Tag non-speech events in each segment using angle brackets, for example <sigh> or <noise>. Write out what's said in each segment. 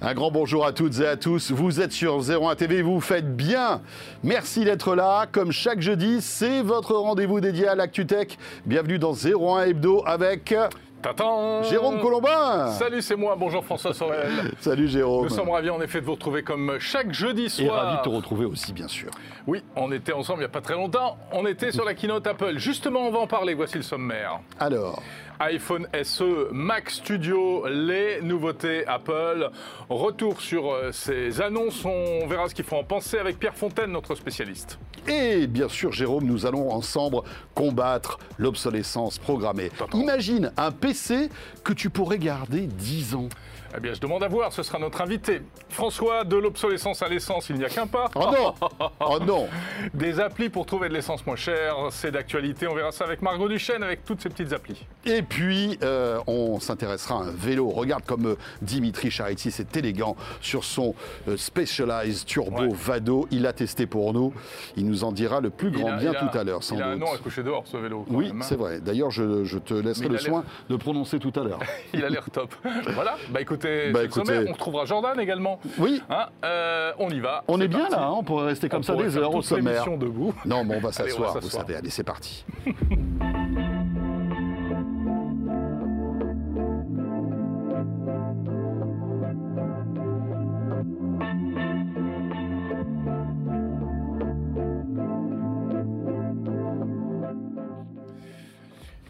Un grand bonjour à toutes et à tous. Vous êtes sur 01 TV, vous faites bien. Merci d'être là. Comme chaque jeudi, c'est votre rendez-vous dédié à l'ActuTech. Bienvenue dans 01 Hebdo avec Tatan Jérôme Colombin. Salut, c'est moi. Bonjour François Sorel. <laughs> Salut Jérôme. Nous sommes ravis en effet de vous retrouver comme chaque jeudi soir. Et ravis de te retrouver aussi, bien sûr. Oui, on était ensemble il n'y a pas très longtemps. On était sur la keynote Apple. Justement, on va en parler. Voici le sommaire. Alors iPhone SE, Mac Studio, les nouveautés Apple. Retour sur euh, ces annonces, on verra ce qu'il faut en penser avec Pierre Fontaine, notre spécialiste. Et bien sûr, Jérôme, nous allons ensemble combattre l'obsolescence programmée. Imagine un PC que tu pourrais garder 10 ans. Eh bien, je demande à voir, ce sera notre invité. François, de l'obsolescence à l'essence, il n'y a qu'un pas. Oh non <laughs> Oh non Des applis pour trouver de l'essence moins chère, c'est d'actualité. On verra ça avec Margot Duchesne, avec toutes ces petites applis. Et puis, euh, on s'intéressera à un vélo. Regarde comme euh, Dimitri Charity, c'est élégant sur son euh, Specialized Turbo Vado. Il a testé pour nous. Il nous en dira le plus grand bien tout à l'heure, sans il a un nom à coucher dehors, ce vélo. Oui, hein. c'est vrai. D'ailleurs, je, te laisserai le soin <laughs> de prononcer tout à l'heure. il a l'air top. voilà, bah écoutez, bah, on retrouvera Jordan également. Oui. Hein, euh, on y va. On est, bien là, hein, on pourrait rester comme ça des heures au sommaire. debout. Non, mais <laughs> on va s'asseoir, vous savez. Allez, c'est parti. <laughs>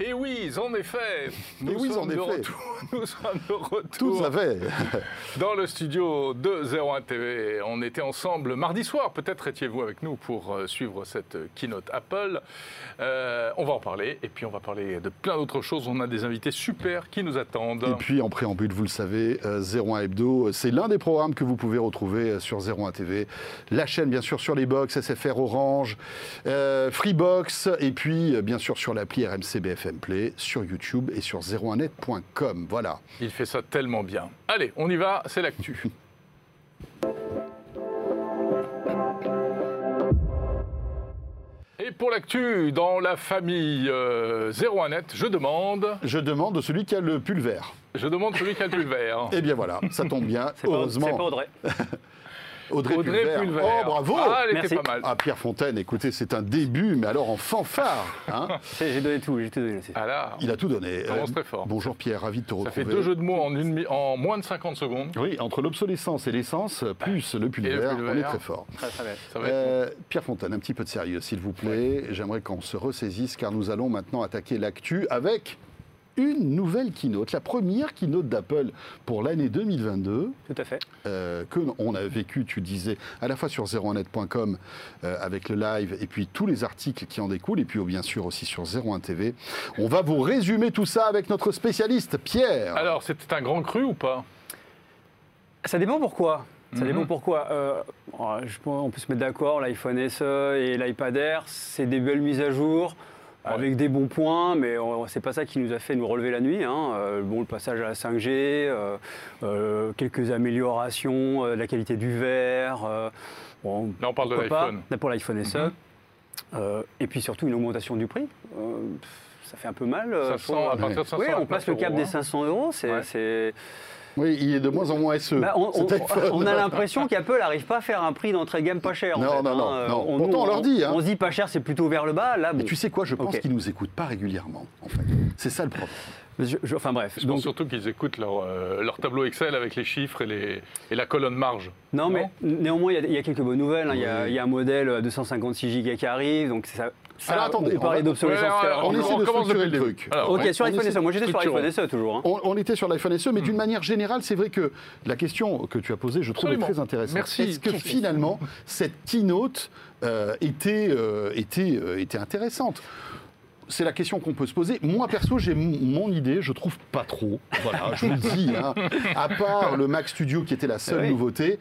Et oui, en effet, nous oui, sommes en de effet. retour. <laughs> Nous sommes de retour. Tout à fait. dans le studio de 01 TV. On était ensemble mardi soir. Peut-être étiez-vous avec nous pour euh, suivre cette keynote Apple. Euh, on va en parler. Et puis, on va parler de plein d'autres choses. On a des invités super qui nous attendent. Et puis, en préambule, vous le savez, 01 Hebdo, c'est l'un des programmes que vous pouvez retrouver sur 01 TV. La chaîne, bien sûr, sur les box, SFR Orange, euh, Freebox. Et puis, bien sûr, sur l'appli RMC BFM Play, sur YouTube et sur 01net.com. Voilà. Il fait ça tellement bien. Allez, on y va, c'est l'actu. <laughs> Et pour l'actu, dans la famille 01net, je demande. Je demande celui qui a le pull vert. Je demande celui qui a le pull vert. Eh bien voilà, ça tombe bien, heureusement. <laughs> C'est pas Audrey. <laughs> Audrey, Audrey Pulver. Oh, bravo Ah, elle était pas mal. Ah, Pierre Fontaine, écoutez, c'est un début, mais alors en fanfare. Hein <laughs> j'ai donné tout, j'ai tout donné aussi. Ah Il a tout donné. Euh, très fort. Bonjour Pierre, ravi de te retrouver. Ça fait deux jeux de mots en, une, en moins de 50 secondes. Oui, entre l'obsolescence et l'essence, plus le Pulver, on est très fort. Très, très ça va euh, Pierre Fontaine, un petit peu de sérieux, s'il vous plaît. J'aimerais qu'on se ressaisisse, car nous allons maintenant attaquer l'actu avec une nouvelle keynote, la première keynote d'Apple pour l'année 2022. Tout à fait. Euh, que on a vécu, tu disais, à la fois sur zeronet.com euh, avec le live et puis tous les articles qui en découlent, et puis bien sûr aussi sur 01 TV. On va vous résumer tout ça avec notre spécialiste, Pierre. Alors, c'était un grand cru ou pas? Ça dépend pourquoi. Ça dépend mhm. pourquoi. Euh, on peut se mettre d'accord, l'iPhone SE et l'iPad Air, c'est des belles mises à jour avec des bons points, mais c'est pas ça qui nous a fait nous relever la nuit. Hein. Euh, bon, le passage à la 5G, euh, euh, quelques améliorations, la qualité du verre. Bon, Là, on parle de l'iPhone. Pour l'iPhone SE. Mhm. et puis surtout une augmentation du prix. ça fait un peu mal. 500, à partir de 500 oui, on passe le cap des 500 euros. C'est oui, il est de moins en moins SE. Bah, on, a <laughs> l'impression qu'Apple n'arrive pas à faire un prix d'entrée de gamme pas cher. Non, non, non, hein. On, Pourtant, on, leur dit. Hein. On se dit pas cher, c'est plutôt vers le bas. Là, Mais tu sais quoi, je pense qu'ils nous écoutent pas régulièrement. En fait, c'est ça le problème. enfin bref. Je pense surtout qu'ils écoutent euh, leur, tableau Excel avec les chiffres et, les, et la colonne marge. Non, mais néanmoins, il y, a quelques bonnes nouvelles. Hein. Il y, a un modèle à 256 Go qui arrive, donc ça, ça, Alors attendez, on parlait d'obsolescence. on, essaie de structurer le truc. ok, sur l'iPhone SE. Moi j'étais sur l'iPhone SE toujours. Hein. On, était sur l'iPhone SE, mais d'une hmm. manière générale, c'est vrai que la question que tu as posée, je trouve très intéressante. Merci. Est-ce que finalement, cette keynote euh, était, euh, était, euh, était intéressante? C'est la question qu'on peut se poser. Moi, perso, j'ai mon idée, je trouve pas trop. Voilà, je vous le dis. Hein. À part le Mac Studio qui était la seule nouveauté,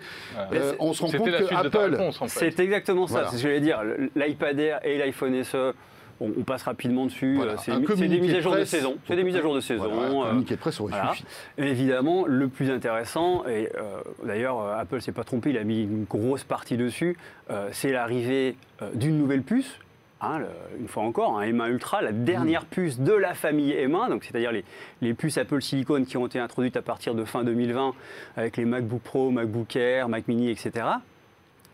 euh, on se rend compte que Apple. C'est exactement ça, c'est ce que j'allais dire. L'iPad Air et l'iPhone SE. On, passe rapidement dessus. C'est des mises à jour de saison. C'est des mises à jour de saison. Voilà, communiqué de presse aurait suffi. évidemment, le plus intéressant, et euh, d'ailleurs, Apple ne s'est pas trompé, il a mis une grosse partie dessus, euh, c'est l'arrivée d'une nouvelle puce hein, le- une fois encore, un M1 Ultra, la dernière puce de la famille M1, donc c'est-à-dire les, les puces Apple Silicon qui ont été introduites à partir de fin 2020 avec les MacBook Pro, MacBook Air, Mac Mini, etc.,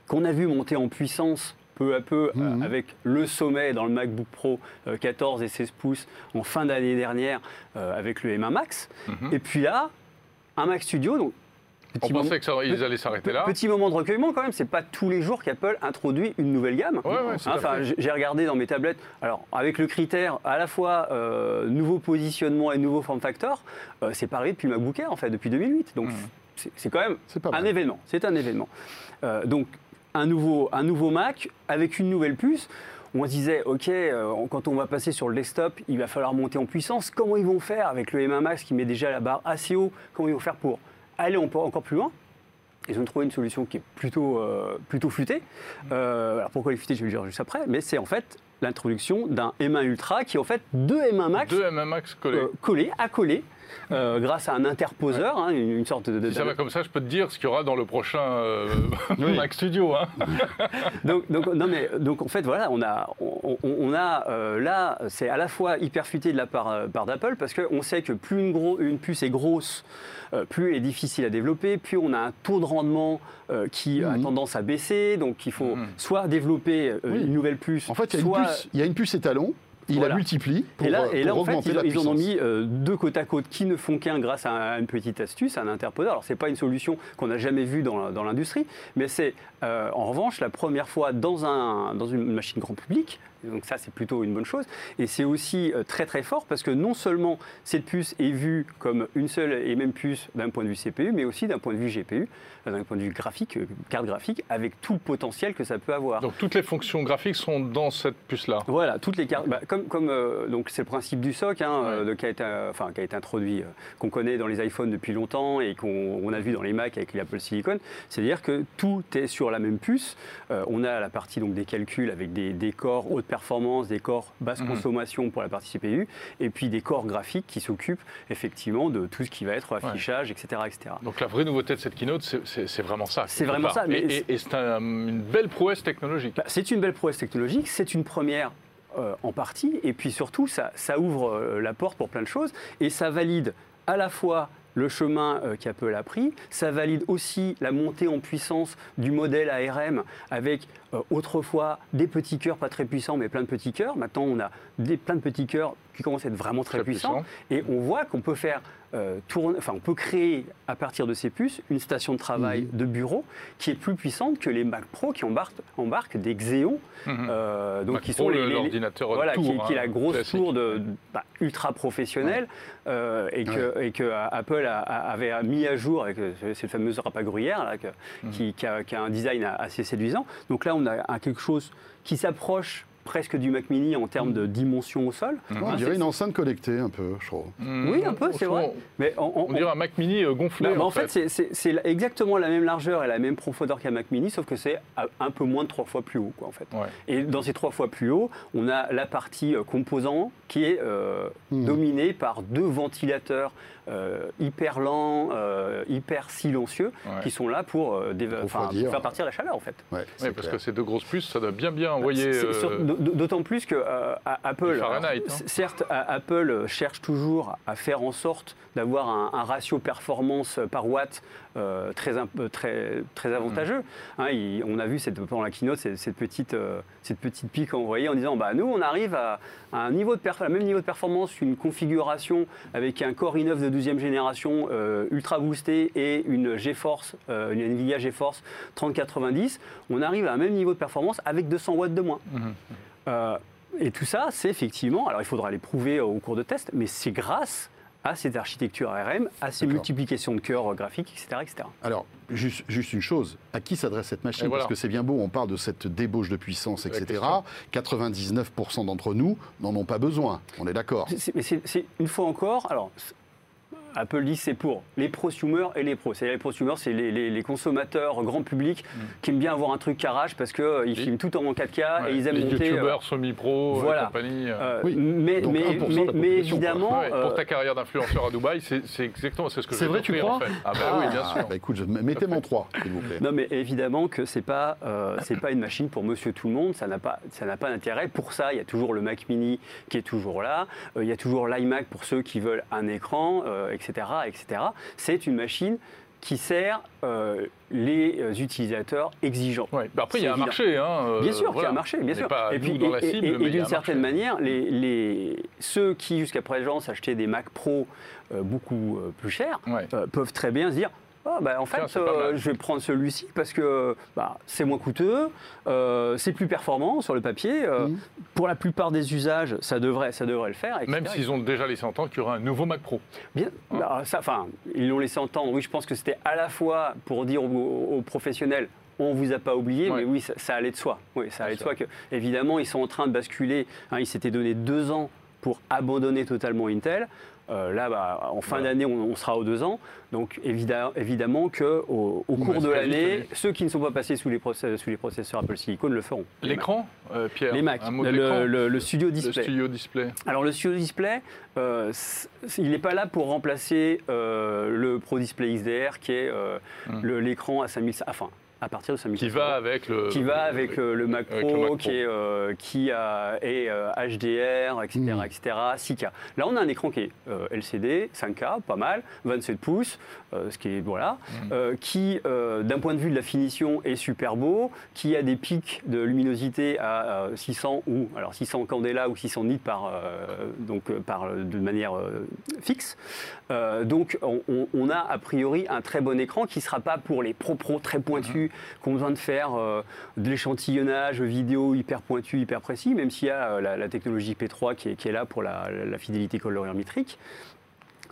qu'on a vu monter en puissance peu à peu euh, Mhm. avec le sommet dans le MacBook Pro euh, 14 et 16 pouces en fin d'année dernière euh, avec le M1 Max. Mhm. Et puis là, un Mac Studio, donc On moment- pensait qu'ils allaient s'arrêter là. Petit moment de recueillement quand même, c'est pas tous les jours qu'Apple introduit une nouvelle gamme. Ouais, ouais, tout à Enfin, fait. j'ai- regardé dans mes tablettes, alors avec le critère à la fois euh, nouveau positionnement et nouveau form factor, euh, c'est arrivé depuis MacBook Air en fait, depuis 2008. Donc Mhm. c'est quand même un événement. C'est un événement. Euh, donc un nouveau, un nouveau Mac avec une nouvelle puce. On se disait, ok, euh, quand on va passer sur le desktop, il va falloir monter en puissance. Comment ils vont faire avec le M1 Max qui met déjà la barre assez haut? Comment ils vont faire pour aller en- encore plus loin ils ont trouvé une solution qui est plutôt, euh, plutôt futée. Euh, alors pourquoi elle est futée, je vais le dire juste après, mais c'est en fait l'introduction d'un M1 Ultra qui est en fait deux M1 Max Deux M1 Max collés. euh, collés, accolés, euh, grâce à un interposeur, hein, une, une sorte de... de- si ça va comme ça, je peux te dire ce qu'il y aura dans le prochain euh, <laughs> <laughs> Oui. Mac Studio. Hein. <laughs> donc, donc, non mais, donc en fait voilà, on a, on, a euh, là, c'est à la fois hyper futé de la part, part d'Apple parce qu'on sait que plus une, gros- une puce est grosse, euh, plus elle est difficile à développer, plus on a un taux de rendement euh, qui a Mhm. tendance à baisser, donc il faut Mhm. soit développer euh, Oui. une nouvelle puce, En fait, il y a une soit puce, il y a une puce étalon, il Voilà. la multiplie pour, et là, euh, et là, pour en fait, ils, en ont mis euh, deux côte à côte qui ne font qu'un grâce à une petite astuce, un interposeur. Alors, c'est pas une solution qu'on n'a jamais vue dans, dans l'industrie, mais c'est euh, en revanche la première fois dans, un, dans une machine grand public. Donc ça, c'est plutôt une bonne chose. Et c'est aussi euh, très très fort parce que non seulement cette puce est vue comme une seule et même puce d'un point de vue CPU, mais aussi d'un point de vue GPU, euh, d'un point de vue graphique, euh, carte graphique, avec tout le potentiel que ça peut avoir. Donc toutes les fonctions graphiques sont dans cette puce-là. Voilà, toutes les cartes. bah, comme comme euh, donc c'est le principe du SOC, hein, Ouais. euh, de- qui, a été, euh, enfin, qui a été introduit, qu'on connaît dans les iPhones depuis longtemps et qu'on on a vu dans les Mac avec l'Apple Silicon. C'est-à-dire que tout est sur la même puce. On a la partie donc des calculs avec des, des corps haute performance, des corps basse Mhm. consommation pour la partie CPU, et puis des corps graphiques qui s'occupent effectivement de tout ce qui va être affichage, etc., etc. Donc la vraie nouveauté de cette keynote, c'est- vraiment ça. C'est vraiment part. ça, mais Et, et- et c'est un- une belle prouesse technologique. Bah, c'est une belle prouesse technologique, c'est une première euh, en partie, et puis surtout, ça, ça ouvre euh, la porte pour plein de choses, et ça valide à la fois le chemin euh, qu'Apple a pris, ça valide aussi la montée en puissance du modèle ARM avec autrefois des petits cœurs pas très puissants, mais plein de petits cœurs. Maintenant, on a des, plein de petits cœurs qui commencent à être vraiment très, Très puissants, et on voit qu'on peut faire euh, tourner, enfin, on peut créer à partir de ces puces une station de travail de bureau qui est plus puissante que les Mac Pro qui embarquent, embarquent des Xeon Mhm. euh, donc Mac qui Pro, sont les, le- les- l'ordinateur voilà, tour, qui, hein, qui est la grosse classique. tour de, bah, ultra professionnelle euh, et, que, et que euh, Apple a- a- avait mis à jour avec euh, cette fameuse râpe gruyère là, que- Mhm. qui, qui a, qui a un design assez séduisant. Donc là, on a un- quelque chose qui s'approche presque du Mac Mini en termes de dimension au sol. Ouais, Hein, on dirait c'est- une enceinte connectée un peu, je trouve. Mhm. Oui, un peu, c'est vrai. Mais on, on- On dirait un Mac Mini euh, gonflé. bah, bah, en, en fait, c'est- exactement la même largeur et la même profondeur qu'un Mac Mini, sauf que c'est à- un peu moins de trois fois plus haut, quoi, en fait. Ouais. Et dans ces trois fois plus haut, on a la partie euh, composant qui est euh, Mhm. dominée par deux ventilateurs euh, hyper lents, euh, hyper silencieux, Ouais. qui sont là pour, euh, faire partir la chaleur, en fait. Ouais, Oui, c'est parce clair. que ces deux grosses puces, ça doit bien bien envoyer. Euh, sur- d- D'autant plus que euh, Apple, hein. certes, Apple cherche toujours à faire en sorte d'avoir un, un ratio performance par watt très, euh, très, très avantageux. Hein, il- on a vu cette, pendant la keynote cette, cette petite, euh, cette petite pique envoyée en disant bah, nous, on arrive à, à un niveau de à même niveau de performance, une configuration avec un Core i9 de 12e génération euh, ultra boosté et une GeForce, euh, une Nvidia GeForce 3090. On arrive à un même niveau de performance avec 200 watts de moins. Mhm. Euh, et tout ça, c'est effectivement, alors il faudra les prouver au cours de test, mais c'est grâce à cette architecture ARM, à ces multiplications de cœurs euh, graphiques, etc. etc. Alors, juste, juste une chose, à qui s'adresse cette machine? Voilà. Parce que c'est bien beau, on parle de cette débauche de puissance, etc. question. 99% d'entre nous n'en ont pas besoin, on est d'accord. Mais c'est une fois encore, alors, Apple dit que c'est pour les prosumers et les pros. C'est-à-dire les prosumers, c'est les, les- les consommateurs grand public Mm. qui aiment bien avoir un truc carrage parce qu'ils filment tout en 4K Ouais, et ils aiment les monter. euh, youtubeurs semi-pro voilà. et compagnie. euh. euh, Oui. mais, Donc mais, 1% de la mais- mais évidemment, Ouais, euh, pour ta carrière d'influenceur à Dubaï, c'est c'est exactement c'est ce que C'est j'ai vrai, tu en crois fait. Ah bah oui, bien sûr. bah écoute, je- mettez mon 3, s'il vous plaît. Non, mais évidemment que c'est pas euh, c'est pas une machine pour Monsieur Tout le Monde. Ça n'a pas ça n'a pas d'intérêt. Pour ça, il y a toujours le Mac Mini qui est toujours là. Euh, il y a toujours l'iMac pour ceux qui veulent un écran, euh, etc., etc. C'est une machine qui sert euh, les euh, utilisateurs exigeants. Ouais. Bah après, il y a un marché. Hein, euh, Bien sûr qu'il y voilà. a un marché, bien sûr. pas et nous puis, dans la et- cible, et- et mais il y a d'une un certaine marché. manière, les, les- ceux qui jusqu'à présent s'achetaient des Mac Pro euh, beaucoup plus chers Ouais. peuvent très bien se dire. Ah, bah, en fait, Tiens, euh, je vais prendre celui-ci parce que bah, c'est moins coûteux, euh, c'est plus performant sur le papier. euh, Mhm. Pour la plupart des usages, ça devrait, ça devrait le faire. etc. Même s'ils ont déjà laissé entendre qu'il y aura un nouveau Mac Pro. Bien, bah, ça, enfin, ils l'ont laissé entendre. Oui, je pense que c'était à la fois pour dire aux, aux professionnels. On vous a pas oublié, Ouais. mais oui, ça, ça allait de soi. Oui, ça allait de soi que, évidemment, ils sont en train de basculer. hein, ils s'étaient donné deux ans pour abandonner totalement Intel. Euh, là, bah, en fin Voilà. d'année, on, on sera aux deux ans. Donc, évidemment, évidemment que au, cours Ouais, de l'année, ceux qui ne sont pas passés sous les, process- sous les processeurs Apple Silicon le feront. L'écran, euh, Pierre. Les Mac, Un mot de le, l'écran le- le Studio Le Display. studio display. Alors le Studio Display, euh, il n'est pas là pour remplacer le Pro Display XDR qui est Hmm. l'écran à 5000, enfin à partir de 5000. Qui va avec le. qui va avec euh, le Mac Pro, avec le Mac Pro. qui est, euh, qui a, est euh, HDR, etc., etc., 6K. Là, on a un écran qui est euh, LCD, 5K, pas mal, 27 pouces, euh, ce qui est voilà, Mm. euh, qui, euh, d'un point de vue de la finition, est super beau, qui a des pics de luminosité à euh, 600 ou alors 600 candela ou 600 nits par euh, donc par de manière euh, fixe. Euh, donc, on, on- on a a priori un très bon écran qui ne sera pas pour les pro-pro très pointus qui ont besoin de faire euh, de l'échantillonnage vidéo hyper pointu, hyper précis, même s'il y a euh, la, technologie P3 qui est, là pour la fidélité colorimétrique.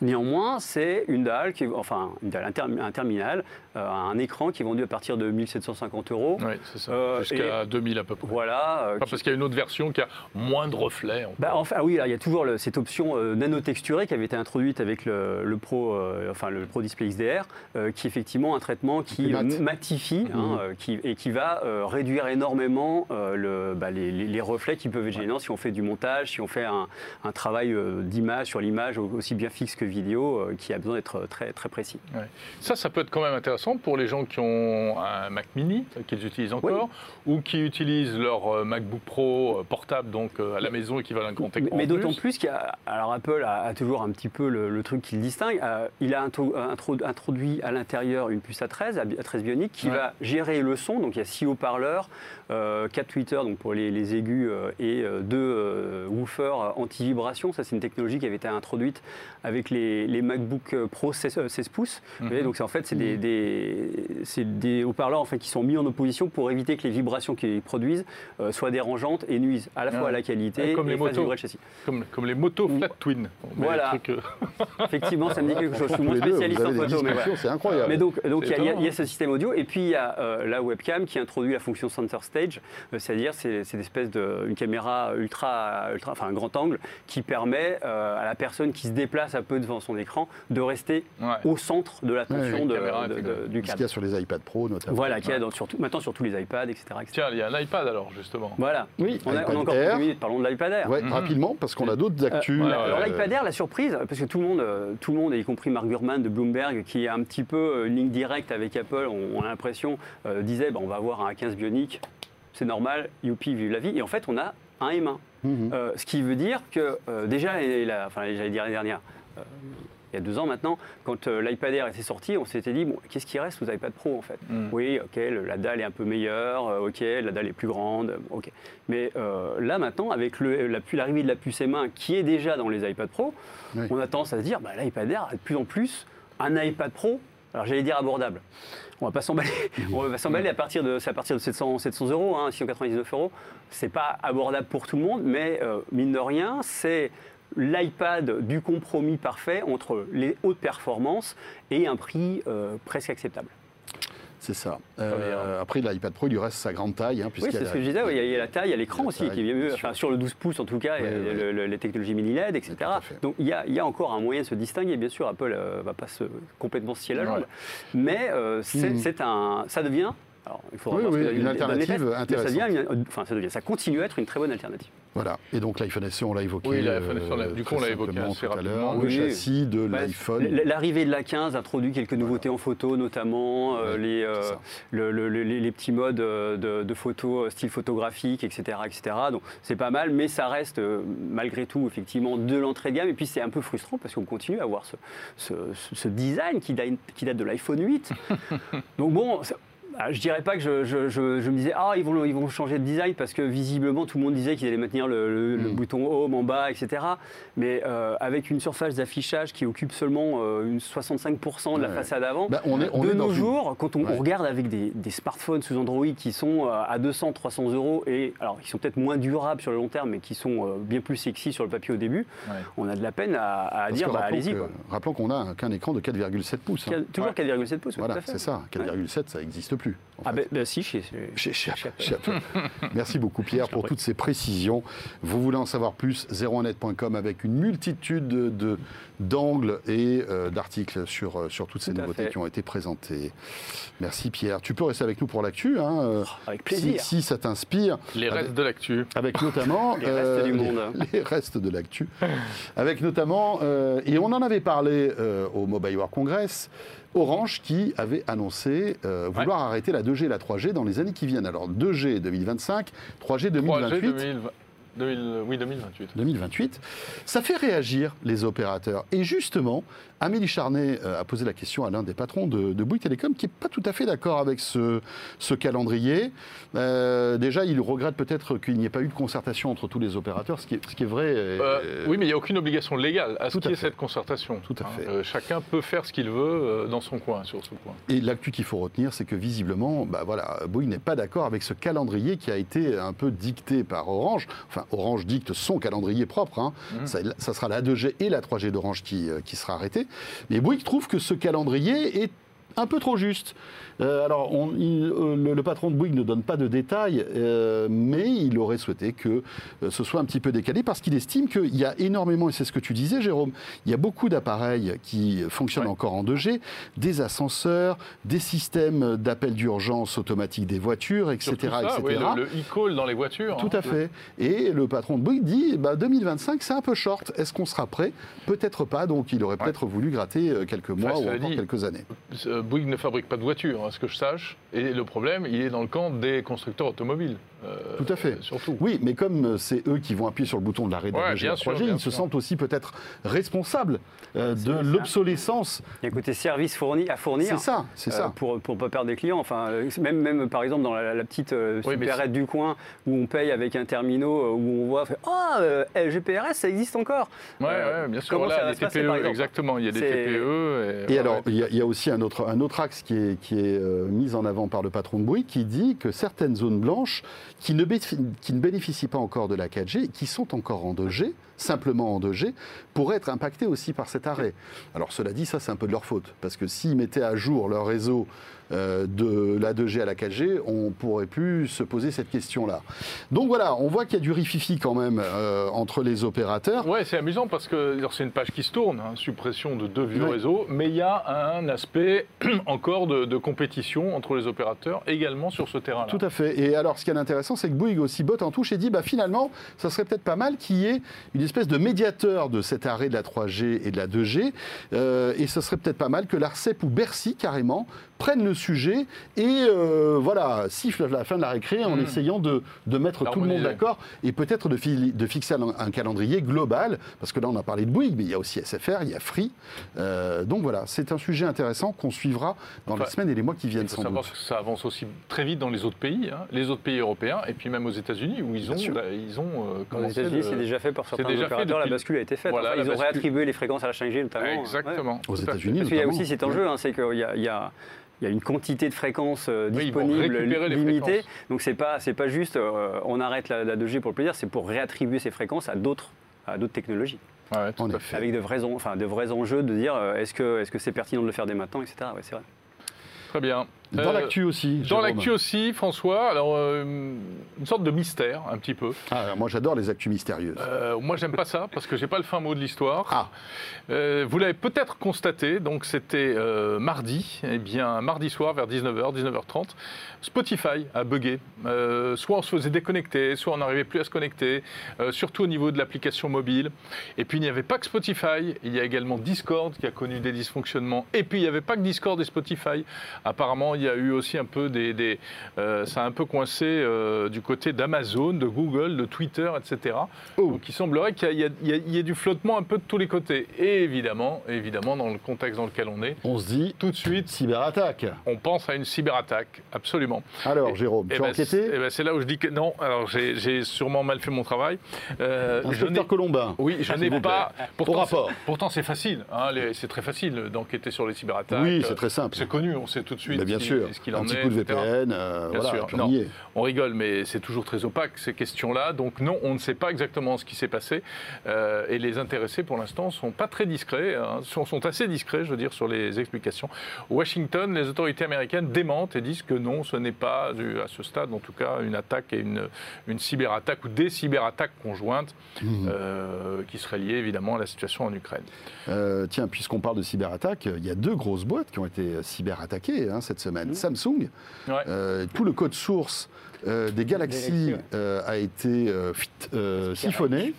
Néanmoins, c'est une dalle, qui est- enfin une dalle, un, term- un terminal, euh, un écran qui est vendu à partir de 1750 euros. Oui, c'est ça. Euh, Jusqu'à 2000 à peu près. Voilà. euh, qui- parce qu'il y a une autre version qui a moins de reflets. bah, enfin, oui, là, il y a toujours le- cette option euh, nano-texturée qui avait été introduite avec le, le Pro, euh, enfin, le Pro Display XDR, euh, qui est effectivement un traitement qui matifie hein, Mhm. euh, qui, et qui va euh, réduire énormément euh, le, bah, les, les- les reflets qui peuvent être gênants si on fait du montage, si on fait un, un travail euh, d'image sur l'image au- aussi bien fixe que vidéo, euh, qui a besoin d'être très, très précis. Ouais. Ça, ça peut être quand même intéressant pour les gens qui ont un Mac Mini, euh, qu'ils utilisent encore, ou qui utilisent leur euh, MacBook Pro portable, donc à la maison, équivalent à un grand Mais, écran. mais d'autant plus. plus qu'il a, alors Apple a, a toujours un petit peu le, le truc qui le distingue. Euh, il a intro- intro- introduit à l'intérieur une puce A13, à bi- A13 bionique, qui Ouais. va gérer le son. Donc il y a six haut-parleurs, euh, quatre tweeters donc pour les, les aigus euh, et euh, deux euh, woofers anti-vibration. Ça c'est une technologie qui avait été introduite avec les, les MacBook Pro 16, euh, 16 pouces. Vous voyez, Mhm. donc c'est en fait c'est des, des- c'est des haut-parleurs en fait qui sont mis en opposition pour éviter que les vibrations qu'ils produisent euh, soient dérangeantes et nuisent à la fois à la qualité Ouais, comme et les motos. vibrer le châssis. Comme, comme les motos Flat Twin. Voilà. les trucs, euh, <laughs> Effectivement, ça me dit quelque chose. Je suis moins les spécialiste en des photo, mais voilà. c'est incroyable. Mais donc, donc il y, a- y y ce système audio et puis il y a euh, la webcam qui introduit la fonction center stage, euh, c'est-à-dire c'est c'est une espèce de une caméra ultra, ultra, enfin un grand angle qui permet euh, à la personne qui se déplace un peu devant son écran de rester ouais. au centre de l'attention Ouais, de- caméra de- du Ce qu'il y cadre. a sur les iPad Pro notamment. Voilà, qui est dans, sur tout- maintenant sur tous les iPads, etc. etc. Tiens, il y a un iPad alors, justement. Voilà. Oui, on a, on a encore Air. minutes, parlons de l'iPad Air. Ouais, Mhm. rapidement, parce qu'on a d'autres actus. voilà, Alors Euh, l'iPad Air, la surprise, parce que tout le monde, euh, tout le monde, y compris Mark Gurman de Bloomberg, qui est un petit peu euh, une ligne directe avec Apple, on, on a l'impression, euh, disait, bah, on va avoir un A15 bionique, c'est normal, youpi, vive la vie. Et en fait, on a un M1. Mhm. Euh, ce qui veut dire que euh, déjà, la- enfin, j'allais dire l'année dernière, euh, il y a deux ans maintenant, quand euh, l'iPad Air était sorti, on s'était dit, bon, qu'est-ce qui reste aux iPad Pro en fait? Mm. Oui, ok, la dalle est un peu meilleure, euh, ok, la dalle est plus grande, ok. Mais euh, là maintenant, avec la l'arrivée de la puce M1 qui est déjà dans les iPad Pro, Oui. on a tendance à se dire, bah, l'iPad Air a de plus en plus un iPad Pro, alors j'allais dire abordable. On va pas s'emballer. <laughs> On va s'emballer à partir de, c'est à partir de 700, 700 euros, hein, 699 euros. C'est pas abordable pour tout le monde, mais euh, mine de rien, c'est l'iPad du compromis parfait entre les hautes performances et un prix euh, presque acceptable. C'est ça. Euh, après, l'iPad Pro, il lui reste sa grande taille. Hein, oui, c'est ce que je disais. il, y a, la taille, il y a l'écran aussi, qui est mieux. Enfin, sur le 12 pouces, en tout cas, a les technologies mini LED, etc. Donc, il y, a, il y, a, encore un moyen de se distinguer. Bien sûr, Apple ne va pas se, complètement scier la jambe. Mais c'est un, ça devient alors, il faudra oui, oui, une alternative intéressante. Ça, devient, enfin, ça, devient, ça continue à être une très bonne alternative. Voilà. Et donc l'iPhone SE, on l'a évoqué. Oui, l'iPhone SE, du coup, on l'a évoqué assez tout à l'heure. Le châssis de bah, l'iPhone. L'arrivée de la 15 introduit quelques nouveautés en photo, notamment euh, les, euh, le, les, petits modes euh, de, de photo, style photographique, etc. etc. Donc c'est pas mal, mais ça reste malgré tout, effectivement, de l'entrée de gamme. Et puis c'est un peu frustrant parce qu'on continue à avoir ce, ce, ce design qui date, qui date de l'iPhone 8. <laughs> donc bon, je dirais pas que je, me disais ah ils vont ils vont changer de design parce que visiblement tout le monde disait qu'ils allaient maintenir le, hmm. bouton home en bas etc. Mais euh, avec une surface d'affichage qui occupe seulement euh, une 65% de la façade avant. Bah, on est, de nos jours, quand on, regarde avec des, smartphones sous Android qui sont euh, à 200 300 euros et alors qui sont peut-être moins durables sur le long terme mais qui sont bien plus sexy sur le papier au début, on a de la peine à, dire bah, allez-y. Rappelons qu'on a qu'un écran de 4,7 pouces. Hein. Toujours 4,7 pouces. Voilà c'est ça. 4,7 ça n'existe plus. Ah ben, ben, si, chez, <laughs> Merci beaucoup Pierre pour toutes ces précisions. Vous voulez en savoir plus 01net.com avec une multitude de d'angles et euh, d'articles sur, euh, sur toutes ces nouveautés qui ont été présentées. Merci Pierre. Tu peux rester avec nous pour l'actu. Hein, euh, avec plaisir. Si, ça t'inspire. Les restes de l'actu. Avec notamment... les restes du monde. Les, restes de l'actu. avec notamment, et on en avait parlé au Mobile World Congress, Orange qui avait annoncé euh, vouloir arrêter la 2G et la 3G dans les années qui viennent. Alors 2G 2025, 3G 2028. 3G oui, 2028. 2028. Ça fait réagir les opérateurs. Et justement, Amélie Charnet euh, a posé la question à l'un des patrons de, de Bouygues Télécom qui n'est pas tout à fait d'accord avec ce, ce calendrier. Euh, déjà, il regrette peut-être qu'il n'y ait pas eu de concertation entre tous les opérateurs, ce qui est, ce qui est vrai. Euh, oui, mais il n'y a aucune obligation légale à ce qu'il y ait cette concertation. Tout à hein. fait. chacun peut faire ce qu'il veut dans son coin, sur ce point. Et l'actu qu'il faut retenir, c'est que visiblement, bah voilà, Bouygues n'est pas d'accord avec ce calendrier qui a été un peu dicté par Orange. Enfin, Orange dicte son calendrier propre. Hein. Mmh. Ça, ça, sera la 2G et la 3G d'Orange qui, qui sera arrêtée. Mais Bouygues trouve que ce calendrier est un peu trop juste. Euh, alors, euh, le, patron de Bouygues ne donne pas de détails, euh, mais il aurait souhaité que ce soit un petit peu décalé parce qu'il estime qu'il y a énormément, et c'est ce que tu disais, Jérôme, il y a beaucoup d'appareils qui fonctionnent encore en 2G, des ascenseurs, des systèmes d'appel d'urgence automatique des voitures, etc. le, e-call dans les voitures. Tout hein. à fait. Et le patron de Bouygues dit bah, 2025, c'est un peu short. Est-ce qu'on sera prêt? Peut-être pas, donc il aurait peut-être voulu gratter quelques mois ou encore quelques années. Bouygues ne fabrique pas de voitures ce que je sache. Et le problème, il est dans le camp des constructeurs automobiles. Euh, Tout à fait. Surtout. Oui, mais comme c'est eux qui vont appuyer sur le bouton de l'arrêt de la 3G, ils se sentent aussi peut-être responsables euh, de l'obsolescence. Il y a un côté service fourni à fournir. C'est ça, c'est ça. Euh, pour ne pas perdre des clients. Enfin, même, même par exemple dans la, petite supérette du coin où on paye avec un terminal où on voit Ah, oh, GPRS, ça existe encore. Oui, ouais, bien sûr. Voilà, les TPE, exactement. Il y a des TPE. Et, alors, il y, a, aussi un autre, un autre axe qui est, qui est mis en avant par le patron de bruit qui dit que certaines zones blanches qui ne, bénéficient pas encore de la 4G, qui sont encore en 2G, simplement en 2G, pourraient être impactées aussi par cet arrêt. Alors cela dit, ça c'est un peu de leur faute, parce que s'ils mettaient à jour leur réseau euh, de la 2G à la 4G, on pourrait plus se poser cette question-là. Donc voilà, on voit qu'il y a du rififi quand même euh, entre les opérateurs. Ouais, c'est amusant parce que c'est une page qui se tourne, hein, suppression de deux vieux réseaux, mais il y a un aspect <clears throat> encore de, compétition entre les opérateurs également sur ce terrain-là. Tout à fait. Et alors, ce qui est intéressant, c'est que Bouygues aussi botte en touche et dit, bah finalement, ça serait peut-être pas mal qu'il y ait une espèce de médiateur de cet arrêt de la 3G et de la 2G, euh, et ce serait peut-être pas mal que l'ARCEP ou Bercy carrément prennent le sujet et euh, voilà, sifflent la fin de la récré en hmm. essayant de, de mettre tout le monde d'accord et peut-être de, de, fixer un, calendrier global, parce que là on a parlé de Bouygues, mais il y a aussi SFR, il y a Free. Euh, donc voilà, c'est un sujet intéressant qu'on suivra dans les semaines et les mois qui viennent. Il faut savoir que ça avance aussi très vite dans les autres pays, hein, les autres pays européens, et puis même aux États-Unis où ils ont, bah, ils ont euh, Aux États-Unis, c'est déjà fait par certains opérateurs, la bascule a été faite. ils ont réattribué les fréquences à la 5G notamment. Exactement. Aux États-Unis. Parce qu'il y a aussi cet enjeu, hein, c'est qu'il y a il y a une quantité de fréquences euh, disponibles limitée. Donc c'est pas c'est pas juste euh, on arrête la, 2G pour le plaisir, c'est pour réattribuer ces fréquences à d'autres à d'autres technologies. Avec de vrais, enfin, de vrais enjeux de dire euh, est-ce que est-ce que c'est pertinent de le faire dès maintenant, etc. c'est vrai. Très bien. Dans Euh, l'actu aussi. Dans l'actu aussi, François, alors euh, une sorte de mystère, un petit peu. Ah, moi, j'adore les actus mystérieuses. Euh, moi, j'aime pas ça parce que j'ai pas le fin mot de l'histoire. Ah. Euh, vous l'avez peut-être constaté, donc c'était euh, mardi, eh bien mardi soir vers 19h, 19h30, Spotify a bugué. Euh, soit on se faisait déconnecter, soit on n'arrivait plus à se connecter, euh, surtout au niveau de l'application mobile. Et puis il n'y avait pas que Spotify, il y a également Discord qui a connu des dysfonctionnements. Et puis il n'y avait pas que Discord et Spotify. Apparemment, il y a eu aussi un peu des, des- euh, ça a un peu coincé euh, du côté d'Amazon, de Google, de Twitter, etc. Oh. Donc il semblerait qu'il y, il il ait du flottement un peu de tous les côtés. Et évidemment, évidemment, dans le contexte dans lequel on est, On se dit, tout de suite, cyberattaque. on pense à une cyberattaque, absolument. Alors, Et- Jérôme, Eh tu ben, as enquêté c'est- eh ben, C'est là où je dis que non. Alors j'ai sûrement mal fait mon travail. Euh, n'ai- Inspecteur Colombin. oui, je n'ai vous plaît. pas. Pourtant, Au rapport. Pourtant, c'est facile. hein, c'est très facile d'enquêter sur les cyberattaques. Oui, c'est très simple. C'est connu, on sait tout de suite. Mais bien ce ce qu'il un petit est, coup de. VPN, euh, Bien voilà, sûr. puis on Non. y est. On rigole, mais c'est toujours très opaque ces questions-là. Donc non, on ne sait pas exactement ce qui s'est passé. Euh, et les intéressés, pour l'instant, sont pas très discrets, hein, sont, sont assez discrets, je veux dire, sur les explications. Washington, les autorités américaines démentent et disent que non, ce n'est pas, à ce stade, en tout cas, une attaque et une, une cyberattaque ou des cyberattaques conjointes Mmh. euh, qui seraient liées évidemment à la situation en Ukraine. Tiens, puisqu'on parle de cyberattaque, il y a deux grosses boîtes qui ont été cyberattaquées hein, cette semaine. Samsung, Ouais. euh, tout le code source euh, des ouais. euh, a été euh, fit, euh, siphonné.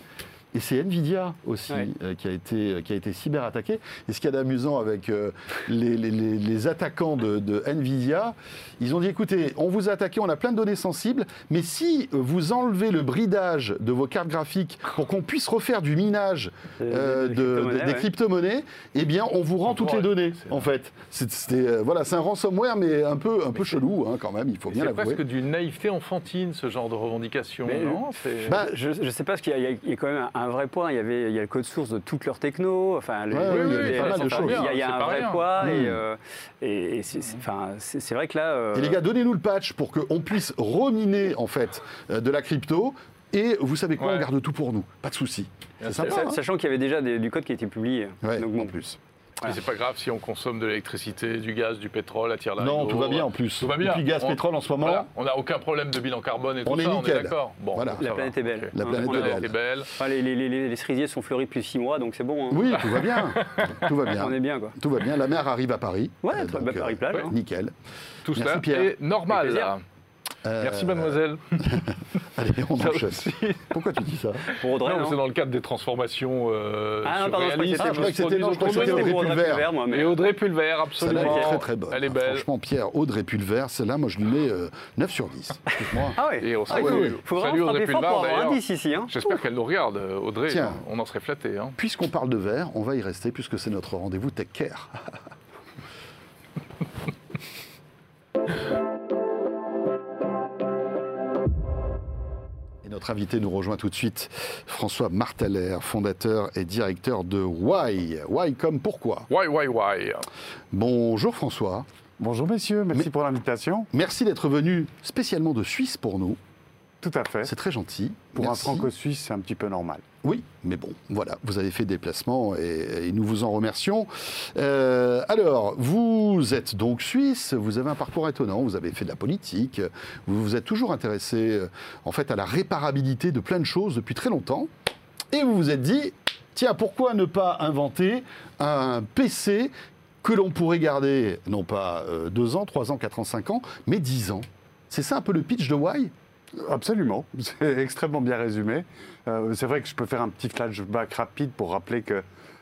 Et c'est Nvidia aussi Ouais. euh, qui, a été, qui a été cyberattaqué. Et ce qu'il y a d'amusant avec euh, les, les- les- les attaquants de, de Nvidia, ils ont dit écoutez, on vous a attaqué, on a plein de données sensibles, mais si vous enlevez le bridage de vos cartes graphiques pour qu'on puisse refaire du minage euh, Des de- ouais. crypto-monnaies, eh bien, on vous rend toutes les données, c'est en fait. C'est- C'était, euh, voilà, c'est un ransomware, mais un peu, un peu chelou, hein, quand même, il faut bien C'est l'avouer. presque d'une naïveté enfantine, ce genre de revendication. Mais- non C'est- Bah, Je ne sais pas, parce qu'il y, a- il y a quand même un, un vrai point. Il y, avait, il y a le code source de toutes leurs techno. Enfin, Ouais, ouais, il y a les- pas mal de enfin, choses. Il y a, il y a un vrai rien. poids. Et, Mm. euh, et, et c'est enfin, c'est- vrai que là. euh, Et les gars, donnez-nous le patch pour qu'on puisse reminer, en fait, euh, de la crypto. Et vous savez quoi, Ouais. on garde tout pour nous. Pas de souci. Sympa, hein Sachant qu'il y avait déjà des- du code qui a été publié. Ouais, Donc bon. en plus. Et c'est pas grave si on consomme de l'électricité, du gaz, du pétrole à tire Non, tout va bien en plus. Tout va bien. Et puis gaz, On- pétrole en ce moment, Voilà, on n'a aucun problème de bilan carbone et tout On est ça, on nickel. est d'accord. Bon, Voilà. La va. planète est belle. La Hein, planète La est belle. est belle. Enfin, les, les, les- les cerisiers sont fleuris depuis 6 mois, donc c'est bon. hein. Oui, tout va bien. <laughs> tout va bien. On est bien, quoi. Tout va bien. La mer arrive à Paris. Ouais, Euh, donc, bah, Paris-Plage, euh, hein. Nickel. Tout cela est normal. Euh, Merci mademoiselle. <laughs> Allez, on Ça enchaîne. aussi. Pourquoi tu dis ça Pour Audrey, Non, non c'est dans le cadre des transformations euh, Ah non, pardon, je crois que c'était- Ah, Audrey nous. Pulver. moi, mais- Et Audrey Pulver, Celle-là absolument. elle est très très bonne. Elle est Ah, belle. Franchement, Pierre, Audrey Pulver, celle-là, moi je lui mets euh, 9 sur 10. Excuse-moi. Ah ouais. Et on Ah, faut, oui. faut vraiment Audrey Pulvar pour avoir un d'ailleurs. 10 ici. Hein. J'espère qu'elle nous regarde, euh, Audrey. Tiens. On en serait flatté. Hein. Puisqu'on parle de verre, on va y rester puisque c'est notre rendez-vous Tech Care. <laughs> notre invité nous rejoint tout de suite, François Marteller, fondateur et directeur de Why. Why comme pourquoi? Why, why, why Bonjour François, Bonjour messieurs, merci Mais- pour l'invitation. merci d'être venu spécialement de Suisse pour nous, Tout à fait. c'est très gentil. Pour Merci. un franco-suisse, c'est un petit peu normal. Oui, mais bon, voilà, vous avez fait des déplacements et, nous vous en remercions. Euh, alors, vous êtes donc suisse, vous avez un parcours étonnant, vous avez fait de la politique, vous vous êtes toujours intéressé euh, en fait à la réparabilité de plein de choses depuis très longtemps, et vous vous êtes dit, tiens, pourquoi ne pas inventer un PC que l'on pourrait garder, non pas euh, deux ans, trois ans, quatre ans, cinq ans, mais dix ans? C'est ça un peu le pitch de Why Absolument, <laughs> c'est extrêmement bien résumé. Euh, c'est vrai que je peux faire un petit flashback rapide pour rappeler que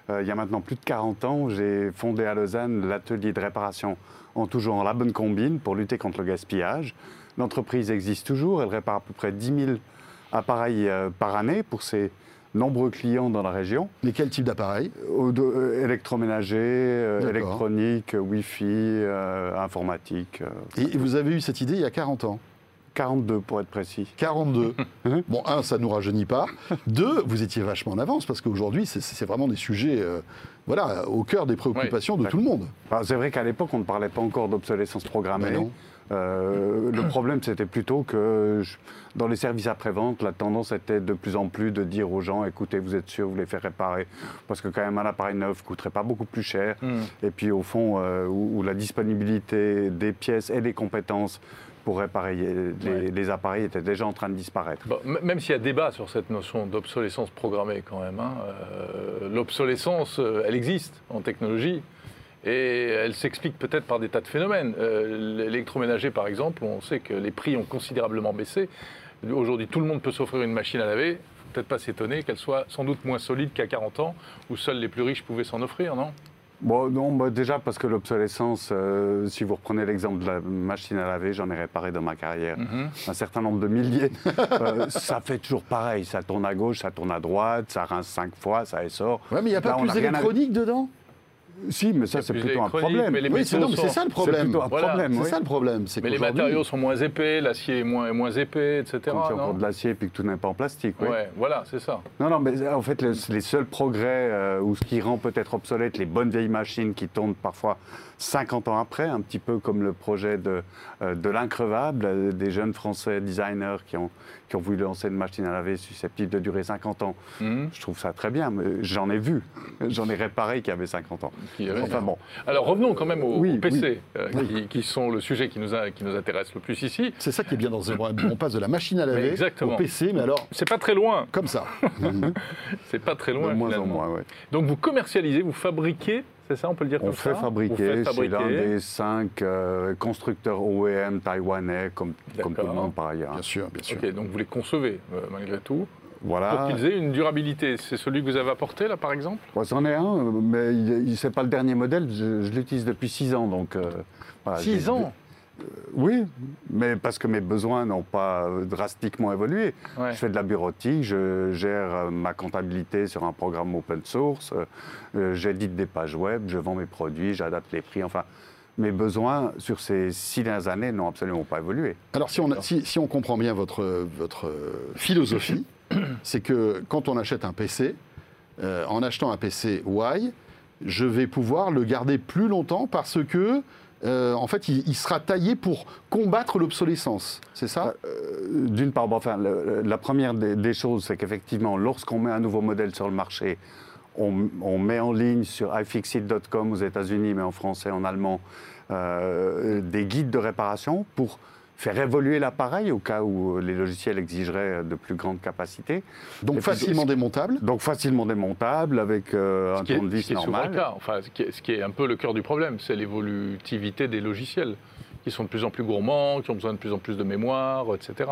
euh, il y a maintenant plus de 40 ans, j'ai fondé à Lausanne l'atelier de réparation en tout genre la bonne combine pour lutter contre le gaspillage. L'entreprise existe toujours, elle répare à peu près 10 000 appareils euh, par année pour ses nombreux clients dans la région. Mais quel type d'appareil? Au- de- euh, électroménager, D'accord. électronique, Wi-Fi, informatique. Et vous avez eu cette idée il y a 40 ans? 42 pour être précis. 42. Mhm. <laughs> bon, un, ça ne nous rajeunit pas. Deux, vous étiez vachement en avance parce qu'aujourd'hui, c'est- vraiment des sujets euh, voilà, au cœur des préoccupations de tout le monde. Enfin, c'est vrai qu'à l'époque, on ne parlait pas encore d'obsolescence programmée. Euh, le problème, c'était plutôt que je- dans les services après-vente, la tendance était de plus en plus de dire aux gens écoutez, vous êtes sûr, vous les faites réparer Parce que, quand même, un appareil neuf coûterait pas beaucoup plus cher. Hmm. Et puis, au fond, euh, où, où la disponibilité des pièces et des compétences pour réparer les, Ouais. les appareils était déjà en train de disparaître. Bon, même s'il y a débat sur cette notion d'obsolescence programmée quand même, hein, euh, l'obsolescence, euh, elle existe en technologie et elle s'explique peut-être par des tas de phénomènes. Euh, L'électroménager, par exemple, on sait que les prix ont considérablement baissé. Aujourd'hui, tout le monde peut s'offrir une machine à laver. Faut Peut-être pas s'étonner qu'elle soit sans doute moins solide qu'à 40 ans, où seuls les plus riches pouvaient s'en offrir, non? Bon, non, bah, déjà parce que l'obsolescence, euh, si vous reprenez l'exemple de la machine à laver, j'en ai réparé dans ma carrière Mhm. un certain nombre de milliers. <laughs> Euh, ça fait toujours pareil, ça tourne à gauche, ça tourne à droite, ça rince cinq fois, ça essort. Ouais, mais il n'y a Là, pas plus à- d'électronique dedans? Si, mais ça a c'est plutôt un problème. mais les Oui, c'est sont- ça le problème. Voilà. oui. ça le problème. Mais les matériaux sont moins épais, l'acier est moins, moins épais, etc. C'est encore non de l'acier et puis que tout n'est pas en plastique. oui. Ouais, voilà, c'est ça. Non, non, mais en fait, le- les seuls progrès, euh, ou ce qui rend peut-être obsolète les bonnes vieilles machines qui tournent parfois 50 ans après, un petit peu comme le projet de, euh, de l'increvable, euh, des jeunes Français designers qui ont, qui ont voulu lancer une machine à laver susceptible de durer 50 ans. Mhm. Je trouve ça très bien, mais j'en ai vu, <laughs> j'en ai réparé qui avaient 50 ans. Qui avait- Enfin bon, Alors revenons quand même aux, Oui, aux PC, oui. euh, Oui. Qui, qui sont le sujet qui nous, a- qui nous intéresse le plus ici. C'est ça qui est bien dans Zero On passe de la machine à laver au PC, mais alors C'est pas très loin, comme ça. <laughs> c'est pas très loin de moins en moins, ouais. Donc vous commercialisez, vous fabriquez, c'est ça, on peut le dire On comme fait ça fabriquer, faites c'est fabriquer. l'un des cinq euh, constructeurs OEM taïwanais, comme, comme tout le monde par ailleurs. Bien sûr, bien sûr. Ok, donc vous les concevez euh, malgré tout, Voilà. pour qu'ils aient une durabilité. C'est celui que vous avez apporté là par exemple? Bon, c'en est un, euh, mais il- c'est pas le dernier modèle. Je, je l'utilise depuis six ans, donc. euh, voilà, 6 ans? Oui, mais parce que mes besoins n'ont pas euh, drastiquement évolué. Ouais. Je fais de la bureautique, je gère euh, ma comptabilité sur un programme open source, euh, euh, j'édite des pages web, je vends mes produits, j'adapte les prix. Enfin, mes besoins sur ces six dernières années n'ont absolument pas évolué. Alors, si on, a- si, si on comprend bien votre, votre euh, philosophie, <laughs> <clears throat> c'est que quand on achète un PC, euh, en achetant un PC Y, je vais pouvoir le garder plus longtemps parce que, euh, en fait, il, sera taillé pour combattre l'obsolescence. C'est ça? Euh, D'une part, enfin, la première des, choses, c'est qu'effectivement, lorsqu'on met un nouveau modèle sur le marché, on, met en ligne sur iFixit.com aux États-Unis, mais en français, en allemand, des guides de réparation pour faire évoluer l'appareil au cas où les logiciels exigeraient de plus grandes capacités. Donc Et puis, facilement démontable. Donc facilement démontable avec euh, un tournevis ce qui est souvent normal. le cas, enfin, ce qui est, ce qui est un peu le cœur du problème, c'est l'évolutivité des logiciels, qui sont de plus en plus gourmands, qui ont besoin de plus en plus de mémoire, etc.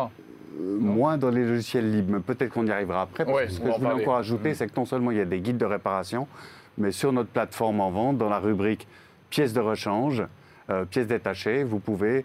Euh, moins dans les logiciels libres, mais peut-être qu'on y arrivera après. parce Ouais, que ce que je voulais parler. encore ajouter, Mhm. c'est que non seulement il y a des guides de réparation, mais sur notre plateforme en vente, dans la rubrique pièces de rechange, euh, pièces détachées, vous pouvez euh,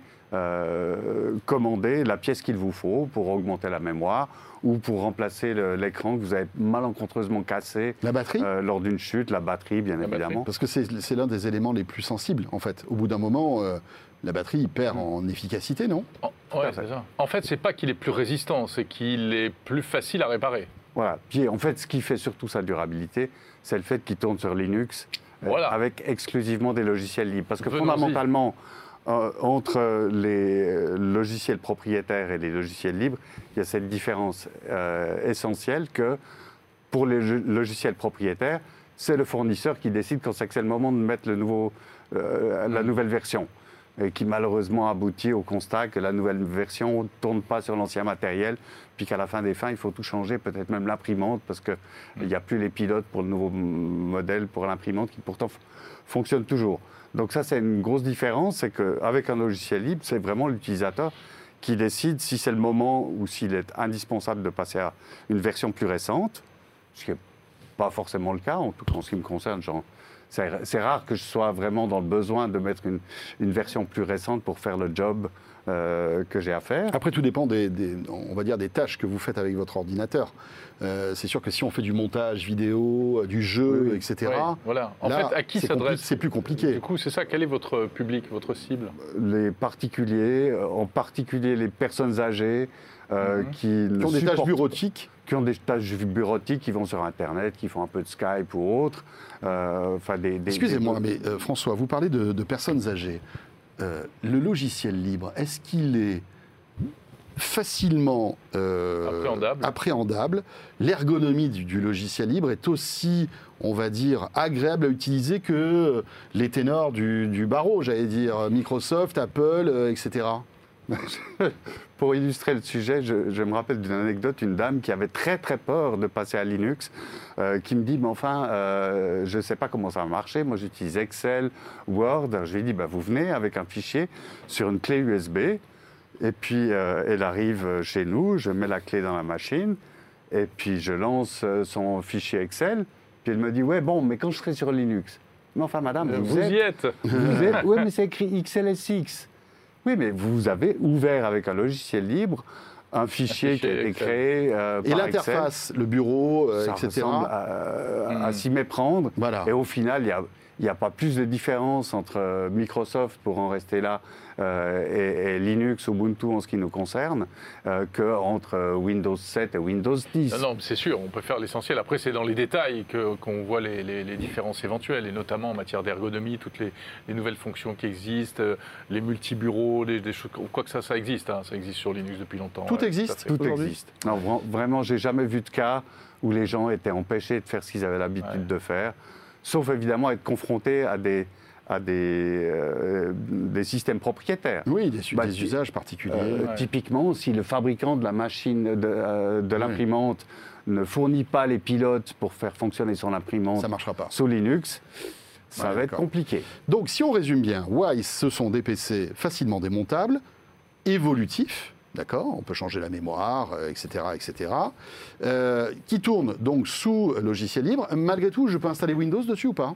commander la pièce qu'il vous faut pour augmenter la mémoire ou pour remplacer l'écran que vous avez malencontreusement cassé La batterie euh, lors d'une chute, la batterie bien La batterie. évidemment. Parce que c'est l'un des éléments les plus sensibles, en fait. Au bout d'un moment, euh, la batterie perd en efficacité, non? En, ouais, fait. c'est ça. En fait, c'est pas qu'il est plus résistant, c'est qu'il est plus facile à réparer. Voilà. Puis en fait, ce qui fait surtout sa durabilité, c'est le fait qu'il tourne sur Linux euh, Voilà. avec exclusivement des logiciels libres. Parce que fondamentalement, euh, entre les euh, logiciels propriétaires et les logiciels libres, il y a cette différence euh, essentielle que pour les logiciels propriétaires, c'est le fournisseur qui décide quand c'est le moment de mettre le nouveau, euh, la Mm. nouvelle version. Et qui malheureusement aboutit au constat que la nouvelle version ne tourne pas sur l'ancien matériel, puis qu'à la fin des fins, il faut tout changer, peut-être même l'imprimante, parce qu'il n'y a plus les pilotes pour le nouveau modèle, pour l'imprimante, qui pourtant fonctionne toujours. Donc ça, c'est une grosse différence, c'est qu'avec un logiciel libre, c'est vraiment l'utilisateur qui décide si c'est le moment ou s'il est indispensable de passer à une version plus récente, ce qui n'est pas forcément le cas, en tout cas en ce qui me concerne. j'en- C'est rare que je sois vraiment dans le besoin de mettre une, une version plus récente pour faire le job euh, que j'ai à faire. Après, tout dépend des, des- on va dire, des tâches que vous faites avec votre ordinateur. Euh, c'est sûr que si on fait du montage vidéo, euh, du jeu, Oui, oui. etc., voilà. En là, fait, à qui s'adresse C'est plus compliqué. Du coup, c'est ça. Quel est votre public, votre cible? Les particuliers, en particulier les personnes âgées, euh, Mhm. qui, Qui ont des tâches bureautiques. qui ont des tâches bureautiques, qui vont sur Internet, qui font un peu de Skype ou autre. Euh, Enfin, des, des- Excusez-moi, des- mais euh, François, vous parlez de, de personnes âgées. euh, le logiciel libre, est-ce qu'il est facilement euh, Appréhendable. appréhendable? L'ergonomie du, du logiciel libre est aussi, on va dire, agréable à utiliser que les ténors du, du barreau, j'allais dire Microsoft, Apple, euh, etc. <laughs> Pour illustrer le sujet, je, je me rappelle d'une anecdote, une dame qui avait très très peur de passer à Linux, euh, qui me dit, mais enfin, euh, je ne sais pas comment ça va marcher, moi j'utilise Excel, Word, je lui ai dit, bah, vous venez avec un fichier sur une clé USB, et puis euh, elle arrive chez nous, je mets la clé dans la machine, et puis je lance son fichier Excel, puis elle me dit, ouais bon, mais quand je serai sur Linux, mais enfin madame, vous, Vous êtes y êtes. vous êtes- <laughs> oui, mais c'est écrit XLSX. Oui, mais vous avez ouvert avec un logiciel libre un fichier, qui a été Excel. créé euh, Et par l'interface, le bureau, euh. Ça etc. ressemble à, à Mm. s'y méprendre. Voilà. Et au final, il n'y a, il y a pas plus de différence entre euh, Microsoft, pour en rester là, euh, et, et Linux, Ubuntu en ce qui nous concerne, euh, qu'entre euh, Windows 7 et Windows 10. Non, non, mais c'est sûr, on peut faire l'essentiel. Après, c'est dans les détails qu'on voit les, les- les différences éventuelles, et notamment en matière d'ergonomie, toutes les, les nouvelles fonctions qui existent, les multibureaux, des, des choses, quoi que ça, ça existe. hein, ça existe sur Linux depuis longtemps. Tout ouais, existe. Tout existe. Non, vra- vraiment, j'ai jamais vu de cas où les gens étaient empêchés de faire ce qu'ils avaient l'habitude Ouais. de faire, sauf évidemment être confrontés à des, à des, euh, des systèmes propriétaires. Oui, des, Bah, des usages particuliers. Euh, Ouais. Typiquement, si le fabricant de la machine, de, euh, de l'imprimante, ne fournit pas les pilotes pour faire fonctionner son imprimante ça marchera pas. sous Linux, ça Ouais, va être compliqué. Donc, si on résume bien, Wise, ce sont des PC facilement démontables, évolutifs, d'accord On peut changer la mémoire, euh, etc., etc., euh, qui tournent donc sous logiciel libre. Malgré tout, je peux installer Windows dessus ou pas?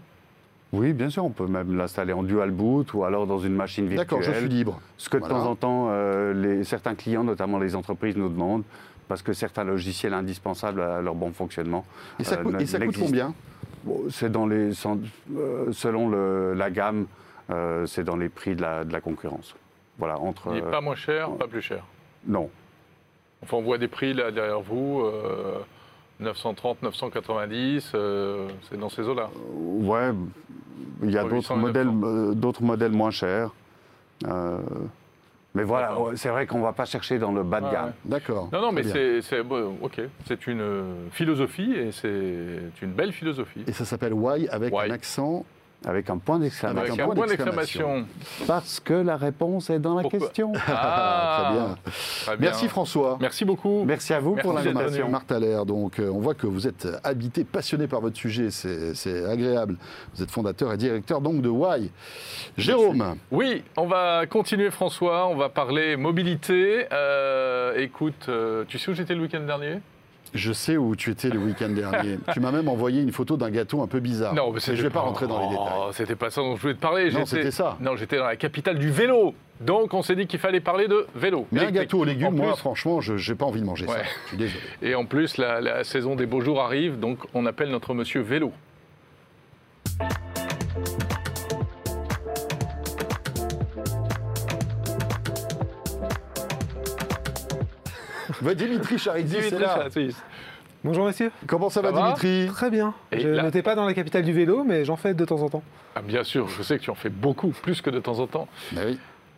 Oui, bien sûr, on peut même l'installer en dual boot ou alors dans une machine virtuelle. D'accord, je suis libre. Ce que de temps en temps, euh, les, certains clients, notamment les entreprises, nous demandent, parce que certains logiciels indispensables à leur bon fonctionnement. Et ça euh, coûte, ne- et ça coûte n'existent. combien? Bon, C'est dans les, selon le- la gamme, euh, c'est dans les prix de la, de la concurrence. Voilà, entre. Il n'est pas moins cher, pas plus cher. Non. Enfin, on voit des prix là derrière vous, euh, 930, 990, euh, c'est dans ces eaux-là. Ouais, il y a Entre 800 d'autres modèles, 900. euh, d'autres modèles moins chers. Euh, mais voilà, c'est vrai qu'on ne va pas chercher dans le bas de gamme. ouais. D'accord. Non, non, mais c'est, bon, ok, c'est une euh, philosophie et c'est une belle philosophie. Et ça s'appelle Y avec Y. un accent. Avec un point d'exclamation. Avec un point d'exclamation. Parce que la réponse est dans la Pourquoi question. Ah, <laughs> Très bien. très bien. Merci François. Merci beaucoup. Merci à vous pour Merci d'être l'invitation. Marthe Allaire, donc euh, on voit que vous êtes habité, passionné par votre sujet, c'est agréable. Vous êtes fondateur et directeur donc de Y. Jérôme, Oui, on va continuer François, on va parler mobilité. Euh, écoute, euh, tu sais où j'étais le week-end dernier? Je sais où tu étais le week-end dernier. <laughs> tu m'as même envoyé une photo d'un gâteau un peu bizarre. Non, mais je ne vais pas rentrer dans les détails. Oh, C'était pas ça dont je voulais te parler. Non, J'étais- c'était ça. Non, j'étais dans la capitale du vélo. Donc on s'est dit qu'il fallait parler de vélo. Mais un gâteau aux légumes, moi, franchement, je n'ai pas envie de manger ça. Je suis désolé. Et en plus, la, la saison des beaux jours arrive, donc on appelle notre monsieur vélo. <laughs> Dimitri Charidzi, c'est là. Bonjour messieurs. Comment ça, Ça va, va Dimitri? Très bien. Et je là- n'étais pas dans la capitale du vélo, mais j'en fais de temps en temps. Ah, bien sûr, je sais que tu en fais beaucoup, plus que de temps en temps. Oui.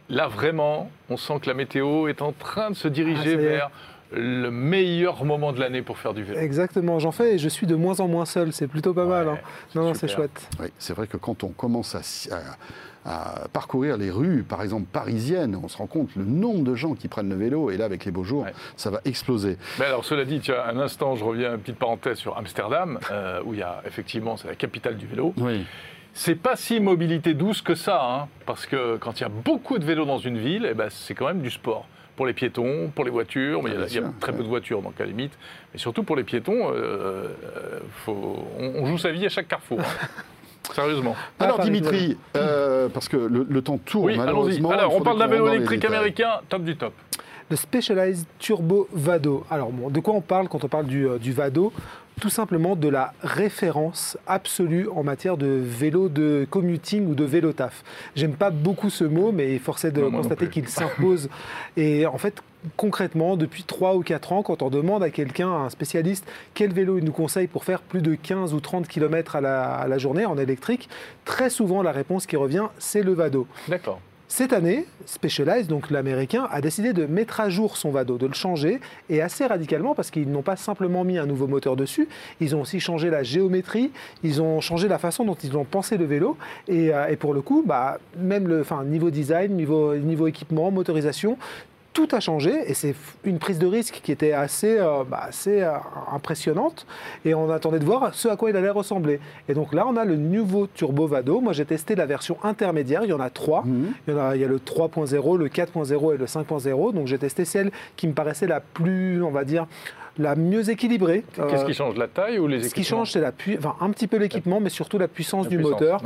Là, vraiment, on sent que la météo est en train de se Ah, diriger est. vers le meilleur moment de l'année pour faire du vélo. Exactement, j'en fais et je suis de moins en moins seul. C'est plutôt pas mal. hein. Non, non, c'est chouette. Oui, c'est vrai que quand on commence à, à- à parcourir les rues, par exemple parisiennes, on se rend compte le nombre de gens qui prennent le vélo, et là, avec les beaux jours, Ouais. ça va exploser. Mais alors, cela dit, tu as un instant, je reviens, une petite parenthèse sur Amsterdam, euh, où il y a effectivement, c'est la capitale du vélo. Oui. C'est pas si mobilité douce que ça, hein, parce que quand il y a beaucoup de vélos dans une ville, eh ben, c'est quand même du sport. Pour les piétons, pour les voitures, mais il y a- Ah, il y, a très ouais. peu de voitures, donc à la limite. Mais surtout pour les piétons, euh, euh, faut- on, on joue sa vie à chaque carrefour. <laughs> Sérieusement. Alors, Dimitri, euh, parce que le, le temps tourne, Oui, allons-y. malheureusement. Alors, on parle d'un vélo électrique américain, top du top. Le Specialized Turbo Vado. Alors, bon, de quoi on parle quand on parle du, du Vado? Tout simplement de la référence absolue en matière de vélo de commuting ou de vélo taf. J'aime pas beaucoup ce mot, mais force est de Non, constater qu'il s'impose. Et en fait, concrètement, depuis 3 ou 4 ans, quand on demande à quelqu'un, à un spécialiste, quel vélo il nous conseille pour faire plus de 15 ou 30 km à la, à la journée en électrique, très souvent la réponse qui revient, c'est le Vado. D'accord. Cette année, Specialized, donc l'américain, a décidé de mettre à jour son Vado, de le changer, et assez radicalement parce qu'ils n'ont pas simplement mis un nouveau moteur dessus, ils ont aussi changé la géométrie, ils ont changé la façon dont ils ont pensé le vélo, et, euh, pour le coup, bah, même le niveau design, niveau équipement, motorisation, tout a changé et c'est une prise de risque qui était assez, euh, bah, assez euh, impressionnante et on attendait de voir ce à quoi il allait ressembler. Et donc là, on a le nouveau Turbo Vado. Moi, j'ai testé la version intermédiaire. Il y en a trois. il, y en a, il y a le 3.0, le 4.0 et le 5.0. Donc j'ai testé celle qui me paraissait la plus, on va dire, la mieux équilibrée. Qu'est-ce Euh, qui change La taille ou les ce qui équipements change, c'est la enfin, un petit peu l'équipement, mais surtout la puissance La du puissance, moteur.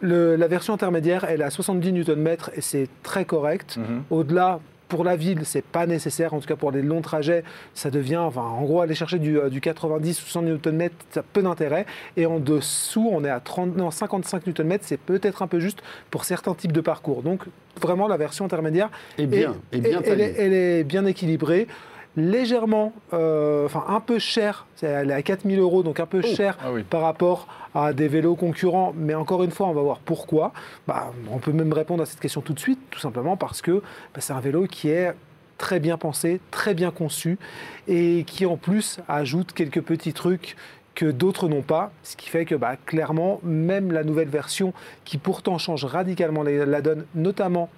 Le- la version intermédiaire, elle est à 70 Nm et c'est très correct. Mhm. Au-delà, pour la ville, c'est pas nécessaire. En tout cas, pour les longs trajets, ça devient, enfin, en gros, aller chercher du, euh, du 90 ou 100 Nm, ça a peu d'intérêt. Et en dessous, on est à 30, non, 55 Nm, c'est peut-être un peu juste pour certains types de parcours. Donc, vraiment, la version intermédiaire Et bien, et bien elle, taillée. est, elle est bien équilibrée. Légèrement, euh, enfin un peu cher, elle est à 4000 euros, donc un peu cher Ah oui. par rapport à des vélos concurrents. Mais encore une fois, on va voir pourquoi. Bah, on peut même répondre à cette question tout de suite, tout simplement parce que bah, c'est un vélo qui est très bien pensé, très bien conçu et qui en plus ajoute quelques petits trucs que d'autres n'ont pas, ce qui fait que bah, clairement, même la nouvelle version qui pourtant change radicalement la donne, notamment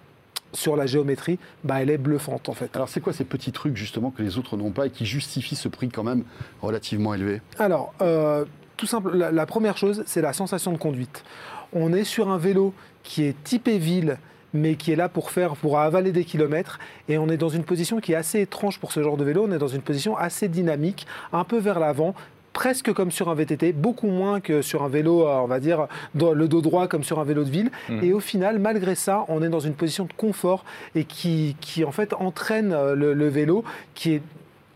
sur la géométrie, bah, elle est bluffante en fait. Alors, c'est quoi ces petits trucs justement que les autres n'ont pas et qui justifient ce prix quand même relativement élevé? Alors, euh, tout simple, la, la première chose, c'est la sensation de conduite. On est sur un vélo qui est typé ville, mais qui est là pour faire, pour avaler des kilomètres, et on est dans une position qui est assez étrange pour ce genre de vélo. On est dans une position assez dynamique, un peu vers l'avant. Presque comme sur un VTT, beaucoup moins que sur un vélo, euh, on va dire, dans le dos droit comme sur un vélo de ville. Et au final, malgré ça, on est dans une position de confort et qui, qui en fait entraîne euh, le, le vélo, qui est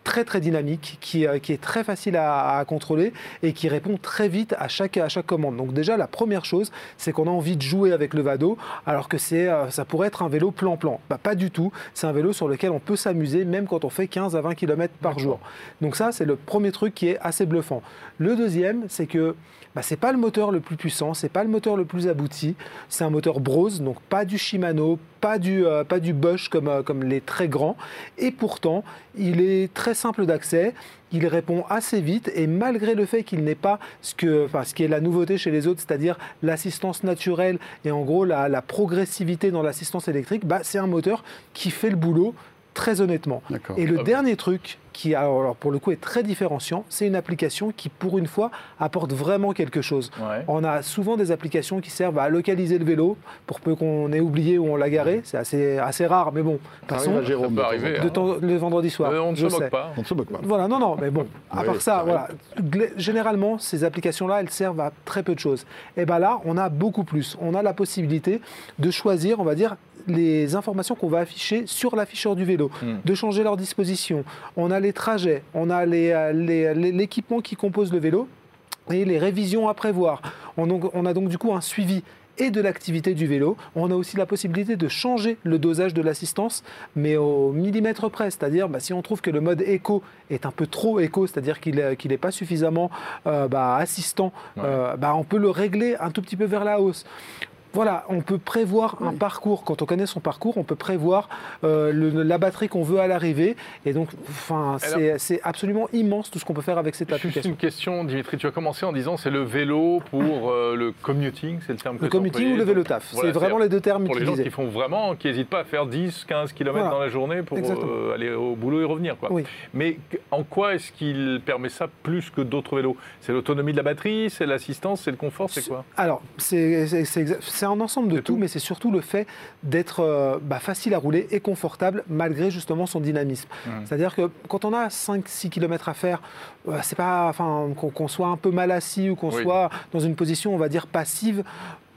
très très dynamique, qui, euh, qui est très facile à, contrôler et qui répond très vite à chaque, à chaque commande. Donc déjà la première chose, c'est qu'on a envie de jouer avec le Vado, alors que c'est, euh, ça pourrait être un vélo plan-plan. Bah, pas du tout, c'est un vélo sur lequel on peut s'amuser même quand on fait 15 à 20 km par jour. Donc ça, c'est le premier truc qui est assez bluffant. Le deuxième, c'est que bah, c'est pas le moteur le plus puissant, c'est pas le moteur le plus abouti. C'est un moteur Brose, donc pas du Shimano, pas du, euh, pas du Bosch comme, euh, comme les très grands. Et pourtant, il est très simple d'accès. Il répond assez vite et malgré le fait qu'il n'ait pas ce, que, qui est la nouveauté chez les autres, c'est-à-dire l'assistance naturelle et en gros la, la progressivité dans l'assistance électrique, bah, c'est un moteur qui fait le boulot très honnêtement. Et le Ah oui. dernier truc qui, alors, alors, pour le coup, est très différenciant, c'est une application qui, pour une fois, apporte vraiment quelque chose. Ouais. On a souvent des applications qui servent à localiser le vélo, pour peu qu'on ait oublié où on l'a garé. C'est assez, assez rare, mais bon, arrive à Jérôme. peut de arriver, temps. De temps- le vendredi soir. Euh, on ne se moque sais. pas. On ne se moque pas. Voilà, non, non, mais bon, à part ça voilà, généralement, ces applications-là, elles servent à très peu de choses. Et bien là, on a beaucoup plus. On a la possibilité de choisir, on va dire, les informations qu'on va afficher sur l'afficheur du vélo, Hmm. de changer leur disposition. On a les trajets, on a euh, les- les- l'équipement qui compose le vélo et les révisions à prévoir. On, a donc du coup un suivi et de l'activité du vélo. On a aussi la possibilité de changer le dosage de l'assistance, mais au millimètre près. C'est-à-dire, bah, si on trouve que le mode éco est un peu trop éco, c'est-à-dire qu'il n'est est pas suffisamment euh, bah, assistant, euh, bah, on peut le régler un tout petit peu vers la hausse. Voilà, on peut prévoir un parcours. Quand on connaît son parcours, on peut prévoir euh, le- la batterie qu'on veut à l'arrivée. Et donc, enfin, c'est absolument immense tout ce qu'on peut faire avec cette Juste application. une question, Dimitri. Tu as commencé en disant c'est le vélo pour euh, le commuting, c'est le terme que Le commuting employé. ou le vélo taf. Voilà, c'est vraiment les deux termes Pour les gens qui font vraiment, qui n'hésitent pas à faire 10, 15 km Voilà. dans la journée pour euh, aller au boulot et revenir. Quoi. Oui. Mais en quoi est-ce qu'il permet ça plus que d'autres vélos? C'est l'autonomie de la batterie, c'est l'assistance, c'est le confort, c'est quoi? Alors, c'est c'est- un ensemble de tout, tout mais c'est surtout le fait d'être euh, bah, facile à rouler et confortable malgré justement son dynamisme. C'est-à-dire que quand on a 5-6 km à faire, euh, c'est pas, enfin, qu'on soit un peu mal assis ou qu'on Oui. soit dans une position, on va dire, passive.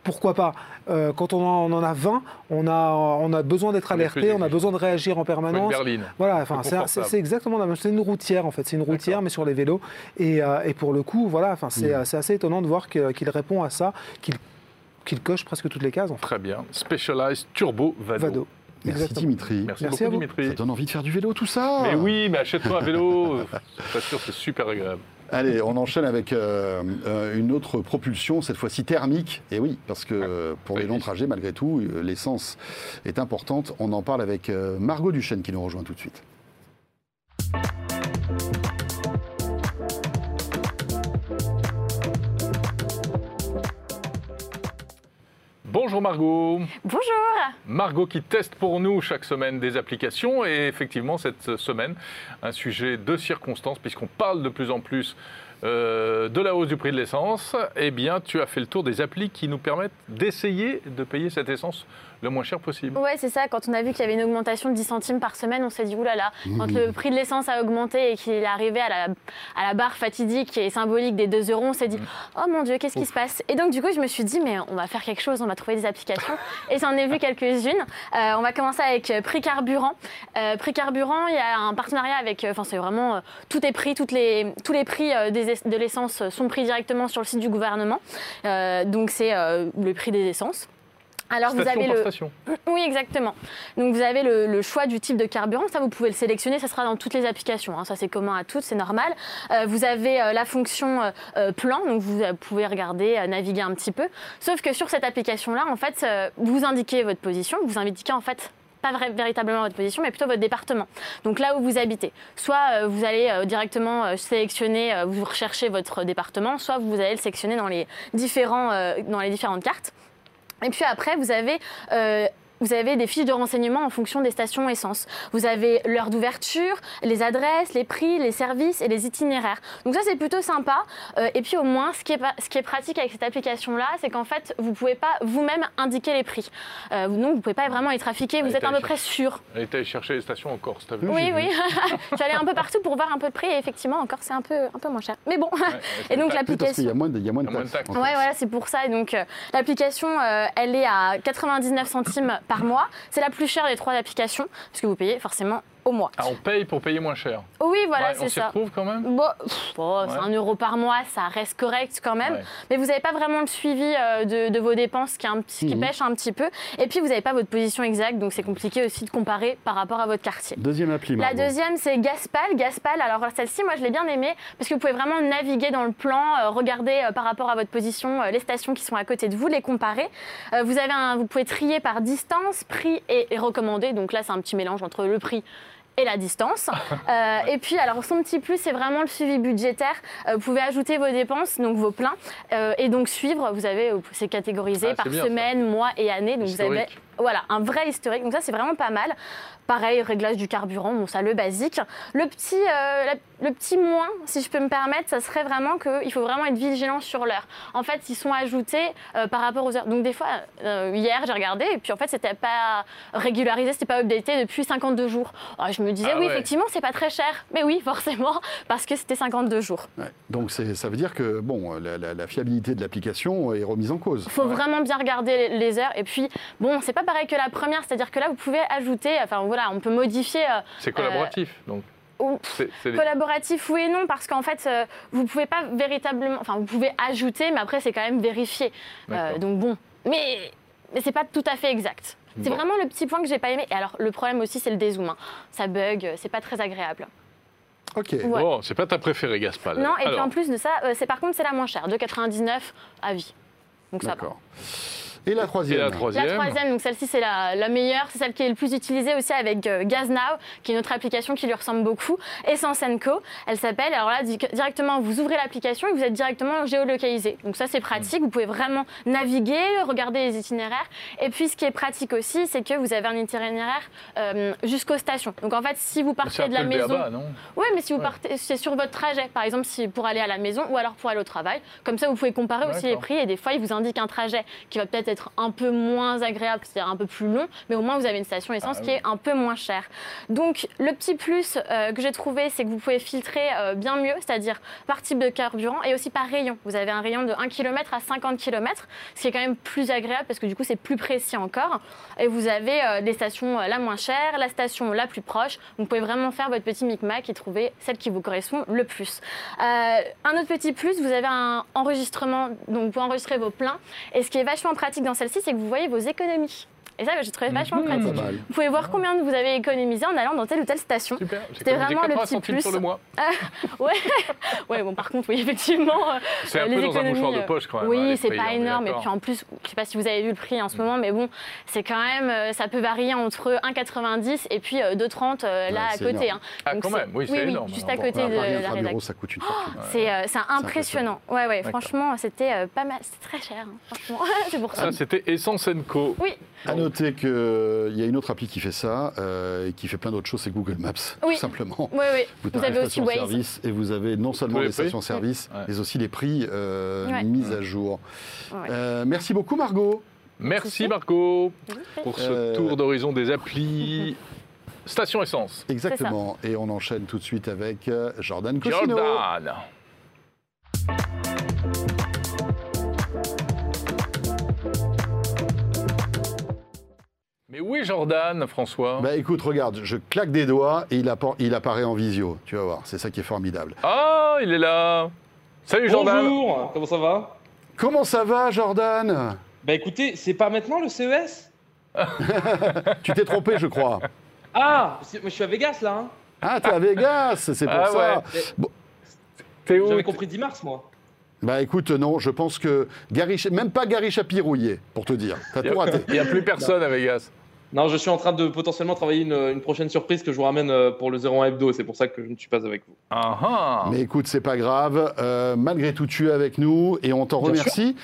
Pourquoi pas? Euh, Quand on en, on en a 20, on a, on a besoin d'être alerté, on a besoin de réagir en une permanence. berline. Voilà, enfin, c'est- exactement la même chose. C'est une routière, en fait. C'est une routière, mais sur les vélos. Et, euh, et pour le coup, voilà, enfin, c'est Mm. c'est assez étonnant de voir qu'il répond à ça, qu'il qu'il coche presque toutes les cases, en fait. Très bien. Specialized Turbo Vado. Vado. Merci Exactement. Dimitri. Merci, Merci à beaucoup, vous. Dimitri. Ça donne envie de faire du vélo tout ça Mais oui, mais achète-toi un vélo. Je t'assure, c'est super agréable. Allez, on enchaîne avec euh, euh, une autre propulsion, cette fois-ci thermique. Et oui, parce que euh, pour les longs trajets, malgré tout, euh, l'essence est importante. On en parle avec euh, Margot Duchesne qui nous rejoint tout de suite. Bonjour Margot. Bonjour Margot qui teste pour nous chaque semaine des applications et effectivement cette semaine un sujet de circonstance puisqu'on parle de plus en plus euh, de la hausse du prix de l'essence. Eh bien tu as fait le tour des applis qui nous permettent d'essayer de payer cette essence le moins cher possible. Ouais, c'est ça. Quand on a vu qu'il y avait une augmentation de 10 centimes par semaine, on s'est dit oulala. Quand le prix de l'essence a augmenté et qu'il est arrivé à la, à la barre fatidique et symbolique des 2 euros, on s'est dit oh mon Dieu, qu'est-ce qui se passe? Et donc, du coup, je me suis dit mais on va faire quelque chose, on va trouver des applications. Et j'en ai vu <laughs> quelques-unes. Euh, on va commencer avec euh, Prix Carburant. Euh, Prix Carburant, il y a un partenariat avec. Enfin, c'est vraiment. euh, tout est pris, toutes les, tous les prix des es- de l'essence sont pris directement sur le site du gouvernement. Donc, c'est le prix des essences. Alors, vous avez par le. station. Oui, exactement. Donc vous avez le, le choix du type de carburant. Ça, vous pouvez le sélectionner. Ça sera dans toutes les applications. hein. Ça, c'est commun à toutes, c'est normal. Euh, vous avez euh, la fonction euh, plan. Donc vous pouvez regarder, naviguer un petit peu. Sauf que sur cette application-là, en fait, vous indiquez votre position. Vous indiquez en fait pas véritablement votre position, mais plutôt votre département. Donc là où vous habitez. Soit vous allez directement sélectionner, vous recherchez votre département, soit vous allez le sélectionner dans les, différents, dans les différentes cartes. Et puis après, vous avez, euh, vous avez des fiches de renseignements en fonction des stations essence. Vous avez l'heure d'ouverture, les adresses, les prix, les services et les itinéraires. Donc ça, c'est plutôt sympa. Euh, et puis au moins, ce qui est, pas- ce qui est pratique avec cette application-là, c'est qu'en fait, vous ne pouvez pas vous-même indiquer les prix. Euh, donc, vous ne pouvez pas vraiment les trafiquer. Vous Allez, êtes à peu près sûr. Elle était allée chercher les stations en Corse, t'as vu Oui, oui. <laughs> J'allais un peu partout pour voir un peu de prix. Et effectivement, encore, c'est un peu, un peu moins cher. Mais bon. <laughs> et donc l'application. il y a moins de Il y a moins de taxes. en Ouais, voilà, c'est pour ça. Et donc, euh, l'application, euh, elle est à 99 centimes par mois. C'est la plus chère des trois applications, parce que vous payez forcément au mois. Ah, on paye pour payer moins cher. Oui, voilà, Ouais, on c'est s'y ça. retrouve quand même? Bon, pff, oh, Ouais. un euro par mois, ça reste correct quand même. Ouais. Mais vous n'avez pas vraiment le suivi euh, de, de vos dépenses qui, est un petit- qui Mhm. pêche un petit peu. Et puis, vous n'avez pas votre position exacte, donc c'est compliqué aussi de comparer par rapport à votre quartier. Deuxième appli, La deuxième, c'est Gaspal. Gaspal, alors celle-ci, moi, je l'ai bien aimée parce que vous pouvez vraiment naviguer dans le plan, euh, regarder euh, par rapport à votre position euh, les stations qui sont à côté de vous, les comparer. Euh, vous, avez un, vous pouvez trier par distance, prix et, et recommandé. Donc là, c'est un petit mélange entre le prix et la distance. <laughs> Euh, et puis, alors, son petit plus, c'est vraiment le suivi budgétaire. Euh, vous pouvez ajouter vos dépenses, donc vos pleins, euh, et donc suivre. Vous avez, c'est catégorisé Ah, par bien, ça. semaine, mois et année. Donc, vous avez voilà, un vrai historique. Donc ça, c'est vraiment pas mal. Pareil, réglage du carburant, bon, ça, le basique. Le petit, euh, la- le petit moins, si je peux me permettre, ça serait vraiment qu'il faut vraiment être vigilant sur l'heure. En fait, ils sont ajoutés euh, par rapport aux heures. Donc des fois, euh, hier, j'ai regardé, et puis en fait, c'était pas régularisé, c'était pas updaté depuis 52 jours. Alors, je me disais, Ah oui, ouais. effectivement, c'est pas très cher. Mais oui, <laughs> forcément, parce que c'était 52 jours. Ouais. Donc ça veut dire que bon, la, la- la fiabilité de l'application est remise en cause. Il faut vraiment bien regarder les- les heures. Et puis, bon, c'est pas pareil que la première, c'est-à-dire que là, vous pouvez ajouter, enfin voilà, on peut modifier. euh, C'est collaboratif, donc. ou- C'est c'est des- Collaboratif, oui et non, parce qu'en fait, euh, vous pouvez pas véritablement. Enfin, vous pouvez ajouter, mais après, c'est quand même vérifié. Euh, D'accord. donc bon. Mais, mais c'est pas tout à fait exact. C'est Bon. vraiment le petit point que j'ai pas aimé. Et alors, le problème aussi, c'est le dézoom. hein. Ça bug, euh, c'est pas très agréable. Ok. Ouais. Bon, c'est pas ta préférée, Gaspal. Non, et puis en plus de ça, euh, c'est par contre, c'est la moins chère, 2,99 à vie. Donc ça va. Et la Et troisième. la troisième. La troisième, donc celle-ci c'est la, la meilleure, c'est celle qui est le plus utilisée aussi avec euh, GazNow, qui est une autre application qui lui ressemble beaucoup, Essence Co. Elle s'appelle, alors là di- directement vous ouvrez l'application et vous êtes directement géolocalisé. Donc ça c'est pratique, vous pouvez vraiment naviguer, regarder les itinéraires. Et puis ce qui est pratique aussi, c'est que vous avez un itinéraire euh, jusqu'aux stations. Donc en fait si vous partez de la maison, oui, mais si vous Ouais. partez, c'est sur votre trajet, par exemple, si pour aller à la maison ou alors pour aller au travail. Comme ça, vous pouvez comparer aussi les prix et des fois, ils vous indiquent un trajet qui va peut-être être un peu moins agréable, c'est-à-dire un peu plus long, mais au moins vous avez une station essence Ah qui oui. est un peu moins chère. Donc, le petit plus euh, que j'ai trouvé, c'est que vous pouvez filtrer euh, bien mieux, c'est-à-dire par type de carburant et aussi par rayon. Vous avez un rayon de 1 km à 50 km, ce qui est quand même plus agréable parce que du coup, c'est plus précis encore. Et vous avez euh, des stations euh, la moins chère, la station la plus proche. Vous pouvez vraiment faire votre petit micmac et trouver celle qui vous correspond le plus. Un autre petit plus, vous avez un enregistrement, donc vous pouvez enregistrer vos pleins. Et ce qui est vachement pratique dans celle-ci, c'est que vous voyez vos économies. Et ça, je trouvais vachement Mhm. pratique. Vous pouvez voir combien vous avez économisé en allant dans telle ou telle station. Super. J'ai C'était j'ai vraiment le 80 petit plus. sur le mois. <laughs> Ouais, ouais bon, par contre, oui, effectivement. euh, C'est un les peu dans un économies, mouchoir de euh, poche quand même. hein, Oui, c'est pas énorme. Et puis en plus, je sais pas si vous avez vu le prix en ce moment, mais bon, c'est quand même, euh, ça peut varier entre 1,90 et puis euh, 2,30 euh, là Ouais, à côté. hein. Ah, Donc quand c'est- même, oui, c'est énorme. Juste hein. à côté de la intramuros, rédac. ça coûte une fortune. C'est euh, impressionnant. Ouais, ouais, franchement, c'était euh, pas mal. C'est très cher, hein, franchement. <laughs> c'est pour ça. Ça, c'était Essence Co. Oui, À noter qu'il y a une autre appli qui fait ça euh, et qui fait plein d'autres choses, c'est Google Maps, Oui. tout simplement. oui, oui. Vous, avez aussi Waze. service et vous avez non seulement les stations-service, Ouais. mais aussi les prix euh, Ouais. mis à jour. Ouais. Euh, merci beaucoup, Margot. Merci Marco Oui, pour ce Euh, tour d'horizon des applis. <laughs> Station Essence. Exactement. Et on enchaîne tout de suite avec euh, Jordan Cosino. Jordan. Mais où est Jordan, François Bah écoute, regarde, je claque des doigts et il, appara- il apparaît en visio. Tu vas voir, c'est ça qui est formidable. Ah, il est là Salut Jordan Bonjour, comment ça va? Comment ça va, Jordan? Bah écoutez, c'est pas maintenant le CES <laughs> Tu t'es trompé, je crois. Ah, je suis à Vegas là. Hein. Ah, t'es à Vegas, c'est pour Ah ça. T'es où J'avais compris 10 mars moi. Bah écoute, non, je pense que Gary, même pas Gary est, pour te dire. T'as tout raté. <laughs> Il n'y a plus personne à Vegas. Non, je suis en train de potentiellement travailler une, une prochaine surprise que je vous ramène euh, pour le 01 Hebdo, c'est pour ça que je ne suis pas avec vous. Ah ah Mais écoute, c'est pas grave. Euh, malgré tout, tu es avec nous et on t'en remercie.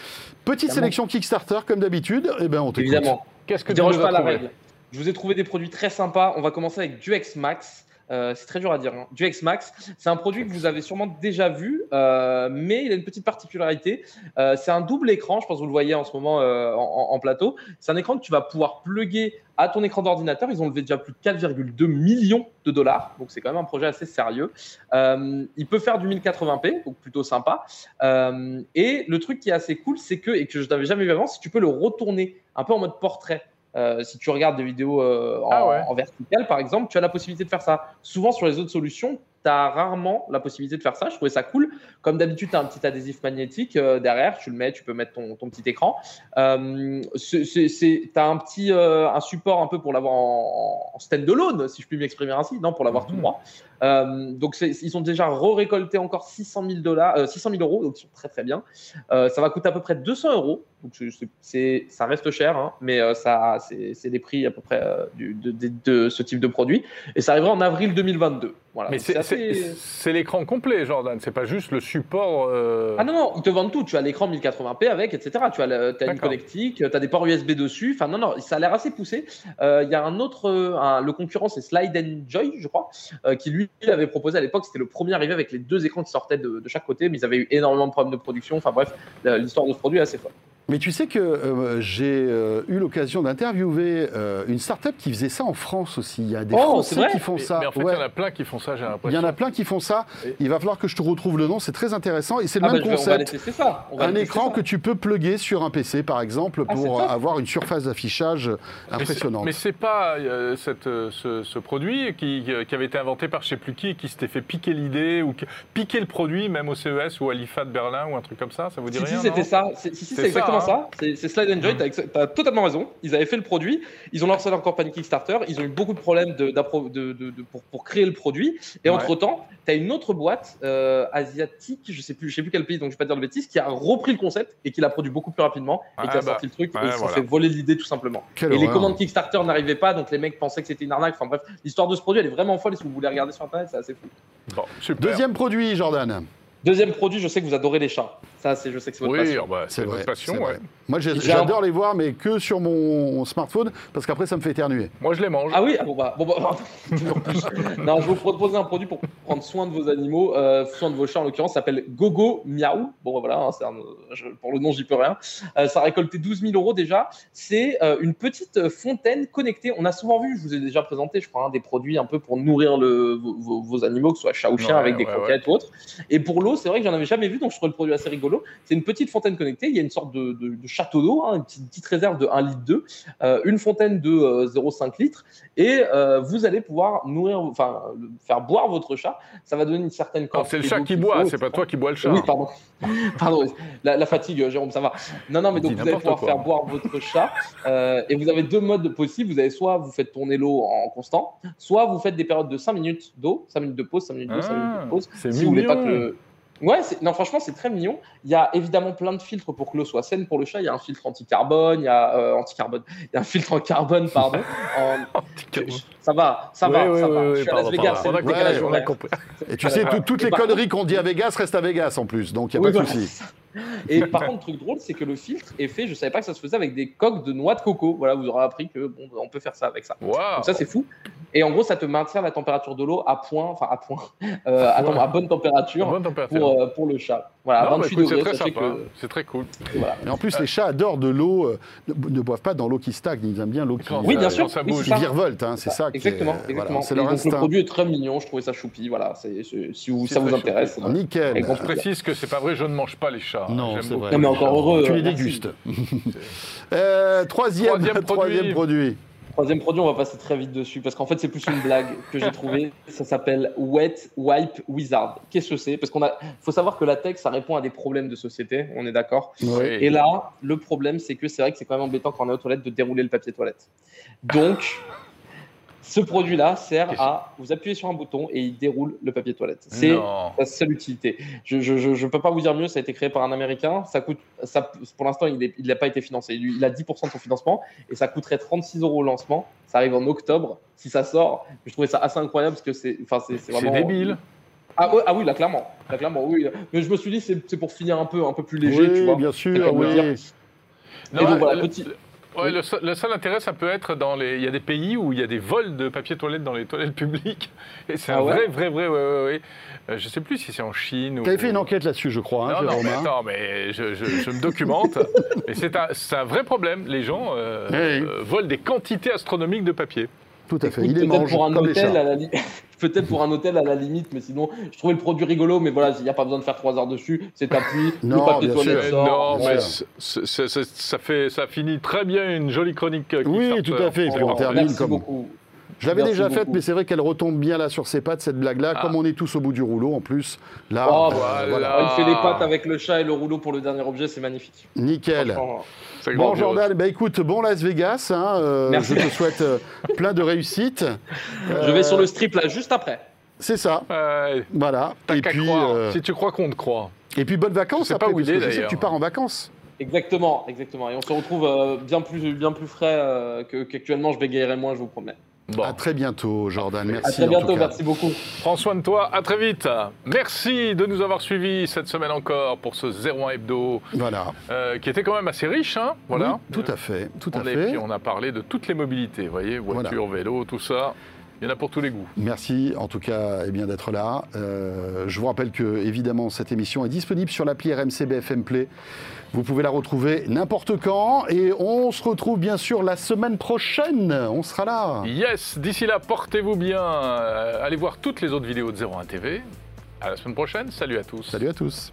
Petite Évidemment. sélection Kickstarter, comme d'habitude. Eh ben, on t'écoute. Évidemment. Qu'est-ce que tu nous pas la règle. Je vous ai trouvé des produits très sympas. On va commencer avec Duex Max. Euh, c'est très dur à dire. Hein. Duex Max, c'est un produit que vous avez sûrement déjà vu, euh, mais il a une petite particularité. Euh, c'est un double écran. Je pense que vous le voyez en ce moment en, plateau. C'est un écran que tu vas pouvoir plugger à ton écran d'ordinateur. Ils ont levé déjà plus de 4,2 millions de dollars. Donc c'est quand même un projet assez sérieux. Il peut faire du 1080p, donc plutôt sympa. Et le truc qui est assez cool, c'est que, et que je n'avais jamais vu avant, c'est que tu peux le retourner un peu en mode portrait. Euh, si tu regardes des vidéos euh, en, Ah ouais. en vertical, par exemple, tu as la possibilité de faire ça. Souvent, sur les autres solutions, tu as rarement la possibilité de faire ça. Je trouvais ça cool. Comme d'habitude, tu as un petit adhésif magnétique euh, derrière. Tu le mets, tu peux mettre ton, ton petit écran. Euh, tu as un petit euh, un support un peu pour l'avoir en, en stand-alone, si je puis m'exprimer ainsi, non, pour l'avoir tout Mhm. droit. Euh, donc, ils ont déjà re-récolté encore 600 000, dollars, euh, 600 000 euros, donc ils sont très très bien. Ça va coûter à peu près 200 euros, donc ça reste cher, hein, mais ça, c'est, des prix à peu près du- de, de- de ce type de produit. Et ça arrivera en avril 2022. Voilà. Mais c'est assez- l'écran complet, Jordan. C'est pas juste le support. euh, Ah non, non, ils te vendent tout. Tu as l'écran 1080p avec, etc. Tu as, le- une connectique, tu as des ports USB dessus. Enfin, non, non, ça a l'air assez poussé. Euh, Il y a un autre, euh, un- le concurrent, c'est Slide Joy, je crois, euh, qui lui avait proposé à l'époque, c'était le premier arrivé avec les deux écrans qui sortaient de, de chaque côté, mais ils avaient eu énormément de problèmes de production. Enfin bref, l'histoire de ce produit est assez folle. Mais tu sais que euh, j'ai euh, eu l'occasion d'interviewer euh, une start-up qui faisait ça en France aussi. Il y a des Oh, Français qui font mais, ça. mais en fait, il Ouais. y en a plein qui font ça, j'ai Il y l'impression. en a plein qui font ça. Et- Il va falloir que je te retrouve le nom. C'est très intéressant et c'est le Ah bah, même je vais- on va aller concept. tester ça. On va Un écran ça. que tu peux plugger sur un PC, par exemple, Ah, pour avoir une surface d'affichage impressionnante. Mais c'est pas euh, cette, euh, ce, ce produit qui, euh, qui avait été inventé par je sais plus qui, qui s'était fait piquer l'idée ou qui- piquer le produit même au CES ou à l'IFA de Berlin ou un truc comme ça. Ça vous dit Si, rien si, c'était ça. C'est- Si, si, C'est c'est exactement ça. C'est Slide Enjoy. Mhm. T'as exa- T'as totalement raison. Ils avaient fait le produit. Ils ont lancé leur campagne Kickstarter. Ils ont eu beaucoup de problèmes de, d'appro- de- de- de- pour, pour créer le produit. Et Ouais. entre temps, tu as une autre boîte euh, asiatique, je sais plus, je sais plus quel pays, donc je vais pas dire de bêtises, qui a repris le concept et qui l'a produit beaucoup plus rapidement et Ah qui a bah, sorti le truc. ouais, et ils se voilà. fait voler l'idée tout simplement. Quelle et les commandes Kickstarter n'arrivaient pas, donc les mecs pensaient que c'était une arnaque. Enfin bref, l'histoire de ce produit, elle est vraiment folle. Et si vous voulez regarder sur internet, c'est assez fou. Bon, super. Deuxième produit, Jordan. Deuxième produit, je sais que vous adorez les chats. Ça, c'est, je sais que c'est votre Oui, passion. ah bah, c'est vrai, votre passion. c'est ouais. vrai. Moi, j'adore les voir, mais que sur mon smartphone, parce qu'après, ça me fait éternuer. Moi, je les mange. Ah oui, ah bon bah, bon bah, <laughs> non, je vais vous proposer un produit pour prendre soin de vos animaux, euh, soin de vos chats en l'occurrence, ça s'appelle Gogo Miaou. Bon bah, voilà, hein, c'est un- je- pour le nom j'y peux rien. Euh, ça a récolté 12 000 euros déjà. C'est euh, une petite fontaine connectée. On a souvent vu, je vous ai déjà présenté, je crois, hein, des produits un peu pour nourrir le, vos, vos- vos animaux, que ce soit chat ou chien Ouais, avec des ouais, croquettes ou autres. Et pour l'eau, c'est vrai que j'en avais jamais vu, donc je trouve le produit assez rigolo. Rigolo. C'est une petite fontaine connectée. Il y a une sorte de, de- de château d'eau, hein, une petite, petite réserve de 1 litre 2, euh, une fontaine de euh, 0,5 litres, et euh, vous allez pouvoir nourrir, enfin, faire boire votre chat. Ça va donner une certaine Non, quantité. c'est le chat qui boit, c'est pas toi qui bois le chat. Oui, pardon. <laughs> Pardon, la, la fatigue, euh, Jérôme, ça va. Non, non, mais donc vous allez pouvoir quoi. faire boire votre chat. et vous avez deux modes possibles. Vous avez soit vous faites tourner l'eau en constant, soit vous faites des périodes de 5 minutes d'eau, 5 minutes de pause, 5 minutes d'eau, 5 minutes Ah, de pause. c'est Si vous voulez pas que mignon. le. Ouais, c'est- non, franchement, c'est très mignon. Il y a évidemment plein de filtres pour que l'eau soit saine pour le chat. Il y a un filtre anti-carbone, il y a euh, anti-carbone, il y a un filtre en carbone, pardon. <laughs> En- Ça va, ça va, Oui, ça oui, va. oui, Je suis à Las Vegas, c'est le compris, on a compris. Et tu sais, toutes les conneries qu'on dit à Vegas restent à Vegas en plus, donc il n'y a pas de voilà. souci. <laughs> Et par contre, truc drôle, c'est que le filtre est fait, je savais pas que ça se faisait avec des coques de noix de coco. Voilà, vous aurez appris que bon, on peut faire ça avec ça. Waouh. Donc ça, c'est fou. Et en gros, ça te maintient la température de l'eau à point, enfin à point, euh, attends, à bonne température Bonne température. pour, euh, pour le chat. Voilà, Non, à bah, 28 écoute, c'est degrés, très que c'est très cool. voilà. Et en plus, les chats adorent de l'eau, euh, ne, ne boivent pas dans l'eau qui stagne, ils aiment bien l'eau qui, Oui, ça- bien sûr, ça bouge. qui c'est ça. virevolte, hein, c'est ça. qui est- Exactement, voilà, exactement. c'est Et leur donc, le instinct. produit est très mignon, je trouvais ça choupi. Voilà, c'est, c'est- si, vous, ça vous intéresse. voilà. Nickel. Avec On précise que c'est pas vrai, je ne mange pas les chats. Non, c'est vrai. Non, mais encore heureux. Tu euh, les merci. dégustes. <laughs> Euh, troisième, Troisième <laughs> produit. troisième produit. Troisième produit, on va passer très vite dessus parce qu'en fait, c'est plus une blague que j'ai trouvée. Ça s'appelle Wet Wipe Wizard. Qu'est-ce que c'est? Parce qu'on a, faut savoir que la tech, ça répond à des problèmes de société. On est d'accord? Oui. Et là, le problème, c'est que c'est vrai que c'est quand même embêtant quand on est aux toilettes de dérouler le papier toilette. Donc, ce produit-là sert à vous appuyez sur un bouton et il déroule le papier toilette. C'est sa seule utilité. Je je, je, je peux pas vous dire mieux, ça a été créé par un Américain. Ça coûte, ça, pour l'instant, il n'a pas été financé. Il, il a 10% de son financement et ça coûterait 36 euros au lancement. Ça arrive en octobre. Si ça sort, je trouvais ça assez incroyable parce que c'est enfin, c'est c'est C'est vraiment. débile. Ah, ah oui, là, clairement. Là, clairement, oui. Mais je me suis dit, c'est pour finir un peu, un peu plus léger, Oui, tu vois. bien sûr, oui. Non, donc, voilà, le- petit. Ouais, le, seul, le seul intérêt, ça peut être dans les. Il y a des pays où il y a des vols de papier toilette dans les toilettes publiques. Et c'est Ah un ouais vrai, vrai, vrai, ouais. Euh, je sais plus si c'est en Chine ou. Tu avais fait une enquête là-dessus, je crois, hein, Non, non, Jérôme. mais hein. attends, mais je, je- je me documente. <laughs> et c'est un, vrai problème. Les gens euh, euh, volent des quantités astronomiques de papier. Tout à fait. Écoute, Il peut-être mange pour un comme les hôtel chats. à la li- <laughs> peut-être pour un hôtel à la limite, mais sinon, je trouvais le produit rigolo, mais voilà, il n'y a pas besoin de faire trois heures dessus. C'est appui, <laughs> le Non, papier bien toilette non, bien mais ça, fait, ça finit très bien une jolie chronique. euh, Oui, tout à fait. Et puis on termine merci comme- beaucoup. Je l'avais déjà faite, mais c'est vrai qu'elle retombe bien là sur ses pattes, cette blague-là. Ah. Comme on est tous au bout du rouleau, en plus, là, Oh, euh, voilà. Il fait les pattes avec le chat et le rouleau pour le dernier objet, c'est magnifique. nickel. Bon. Jordan, bah, écoute, bon Las Vegas. hein, euh, Merci. je te souhaite euh, plein de réussite. Je vais sur le strip là, juste après. C'est ça. Voilà. Et puis, euh, Si tu crois qu'on te croit. et puis, bonnes vacances après, pas où il est, sais que d'ailleurs. tu pars en vacances. Exactement, exactement. Et on se retrouve euh, bien plus, bien plus frais euh, que- qu'actuellement. Je bégayerai moins, je vous promets. Bon, À très bientôt, Jordan. Merci. À très en bientôt, tout cas. merci beaucoup. prends soin de toi. À très vite. Merci de nous avoir suivis cette semaine encore pour ce 01 hebdo Voilà. euh, qui était quand même assez riche. Hein voilà. Oui, tout à fait. Tout à est- fait. puis on a parlé de toutes les mobilités, vous voyez, voiture, vélo, tout ça. Il y en a pour tous les goûts. Merci en tout cas eh bien, d'être là. Euh, je vous rappelle que évidemment cette émission est disponible sur l'appli RMC BFM Play. Vous pouvez la retrouver n'importe quand et on se retrouve bien sûr la semaine prochaine. On sera là. Yes, d'ici là, portez-vous bien. Euh, allez voir toutes les autres vidéos de 01 TV. À la semaine prochaine. Salut à tous. Salut à tous.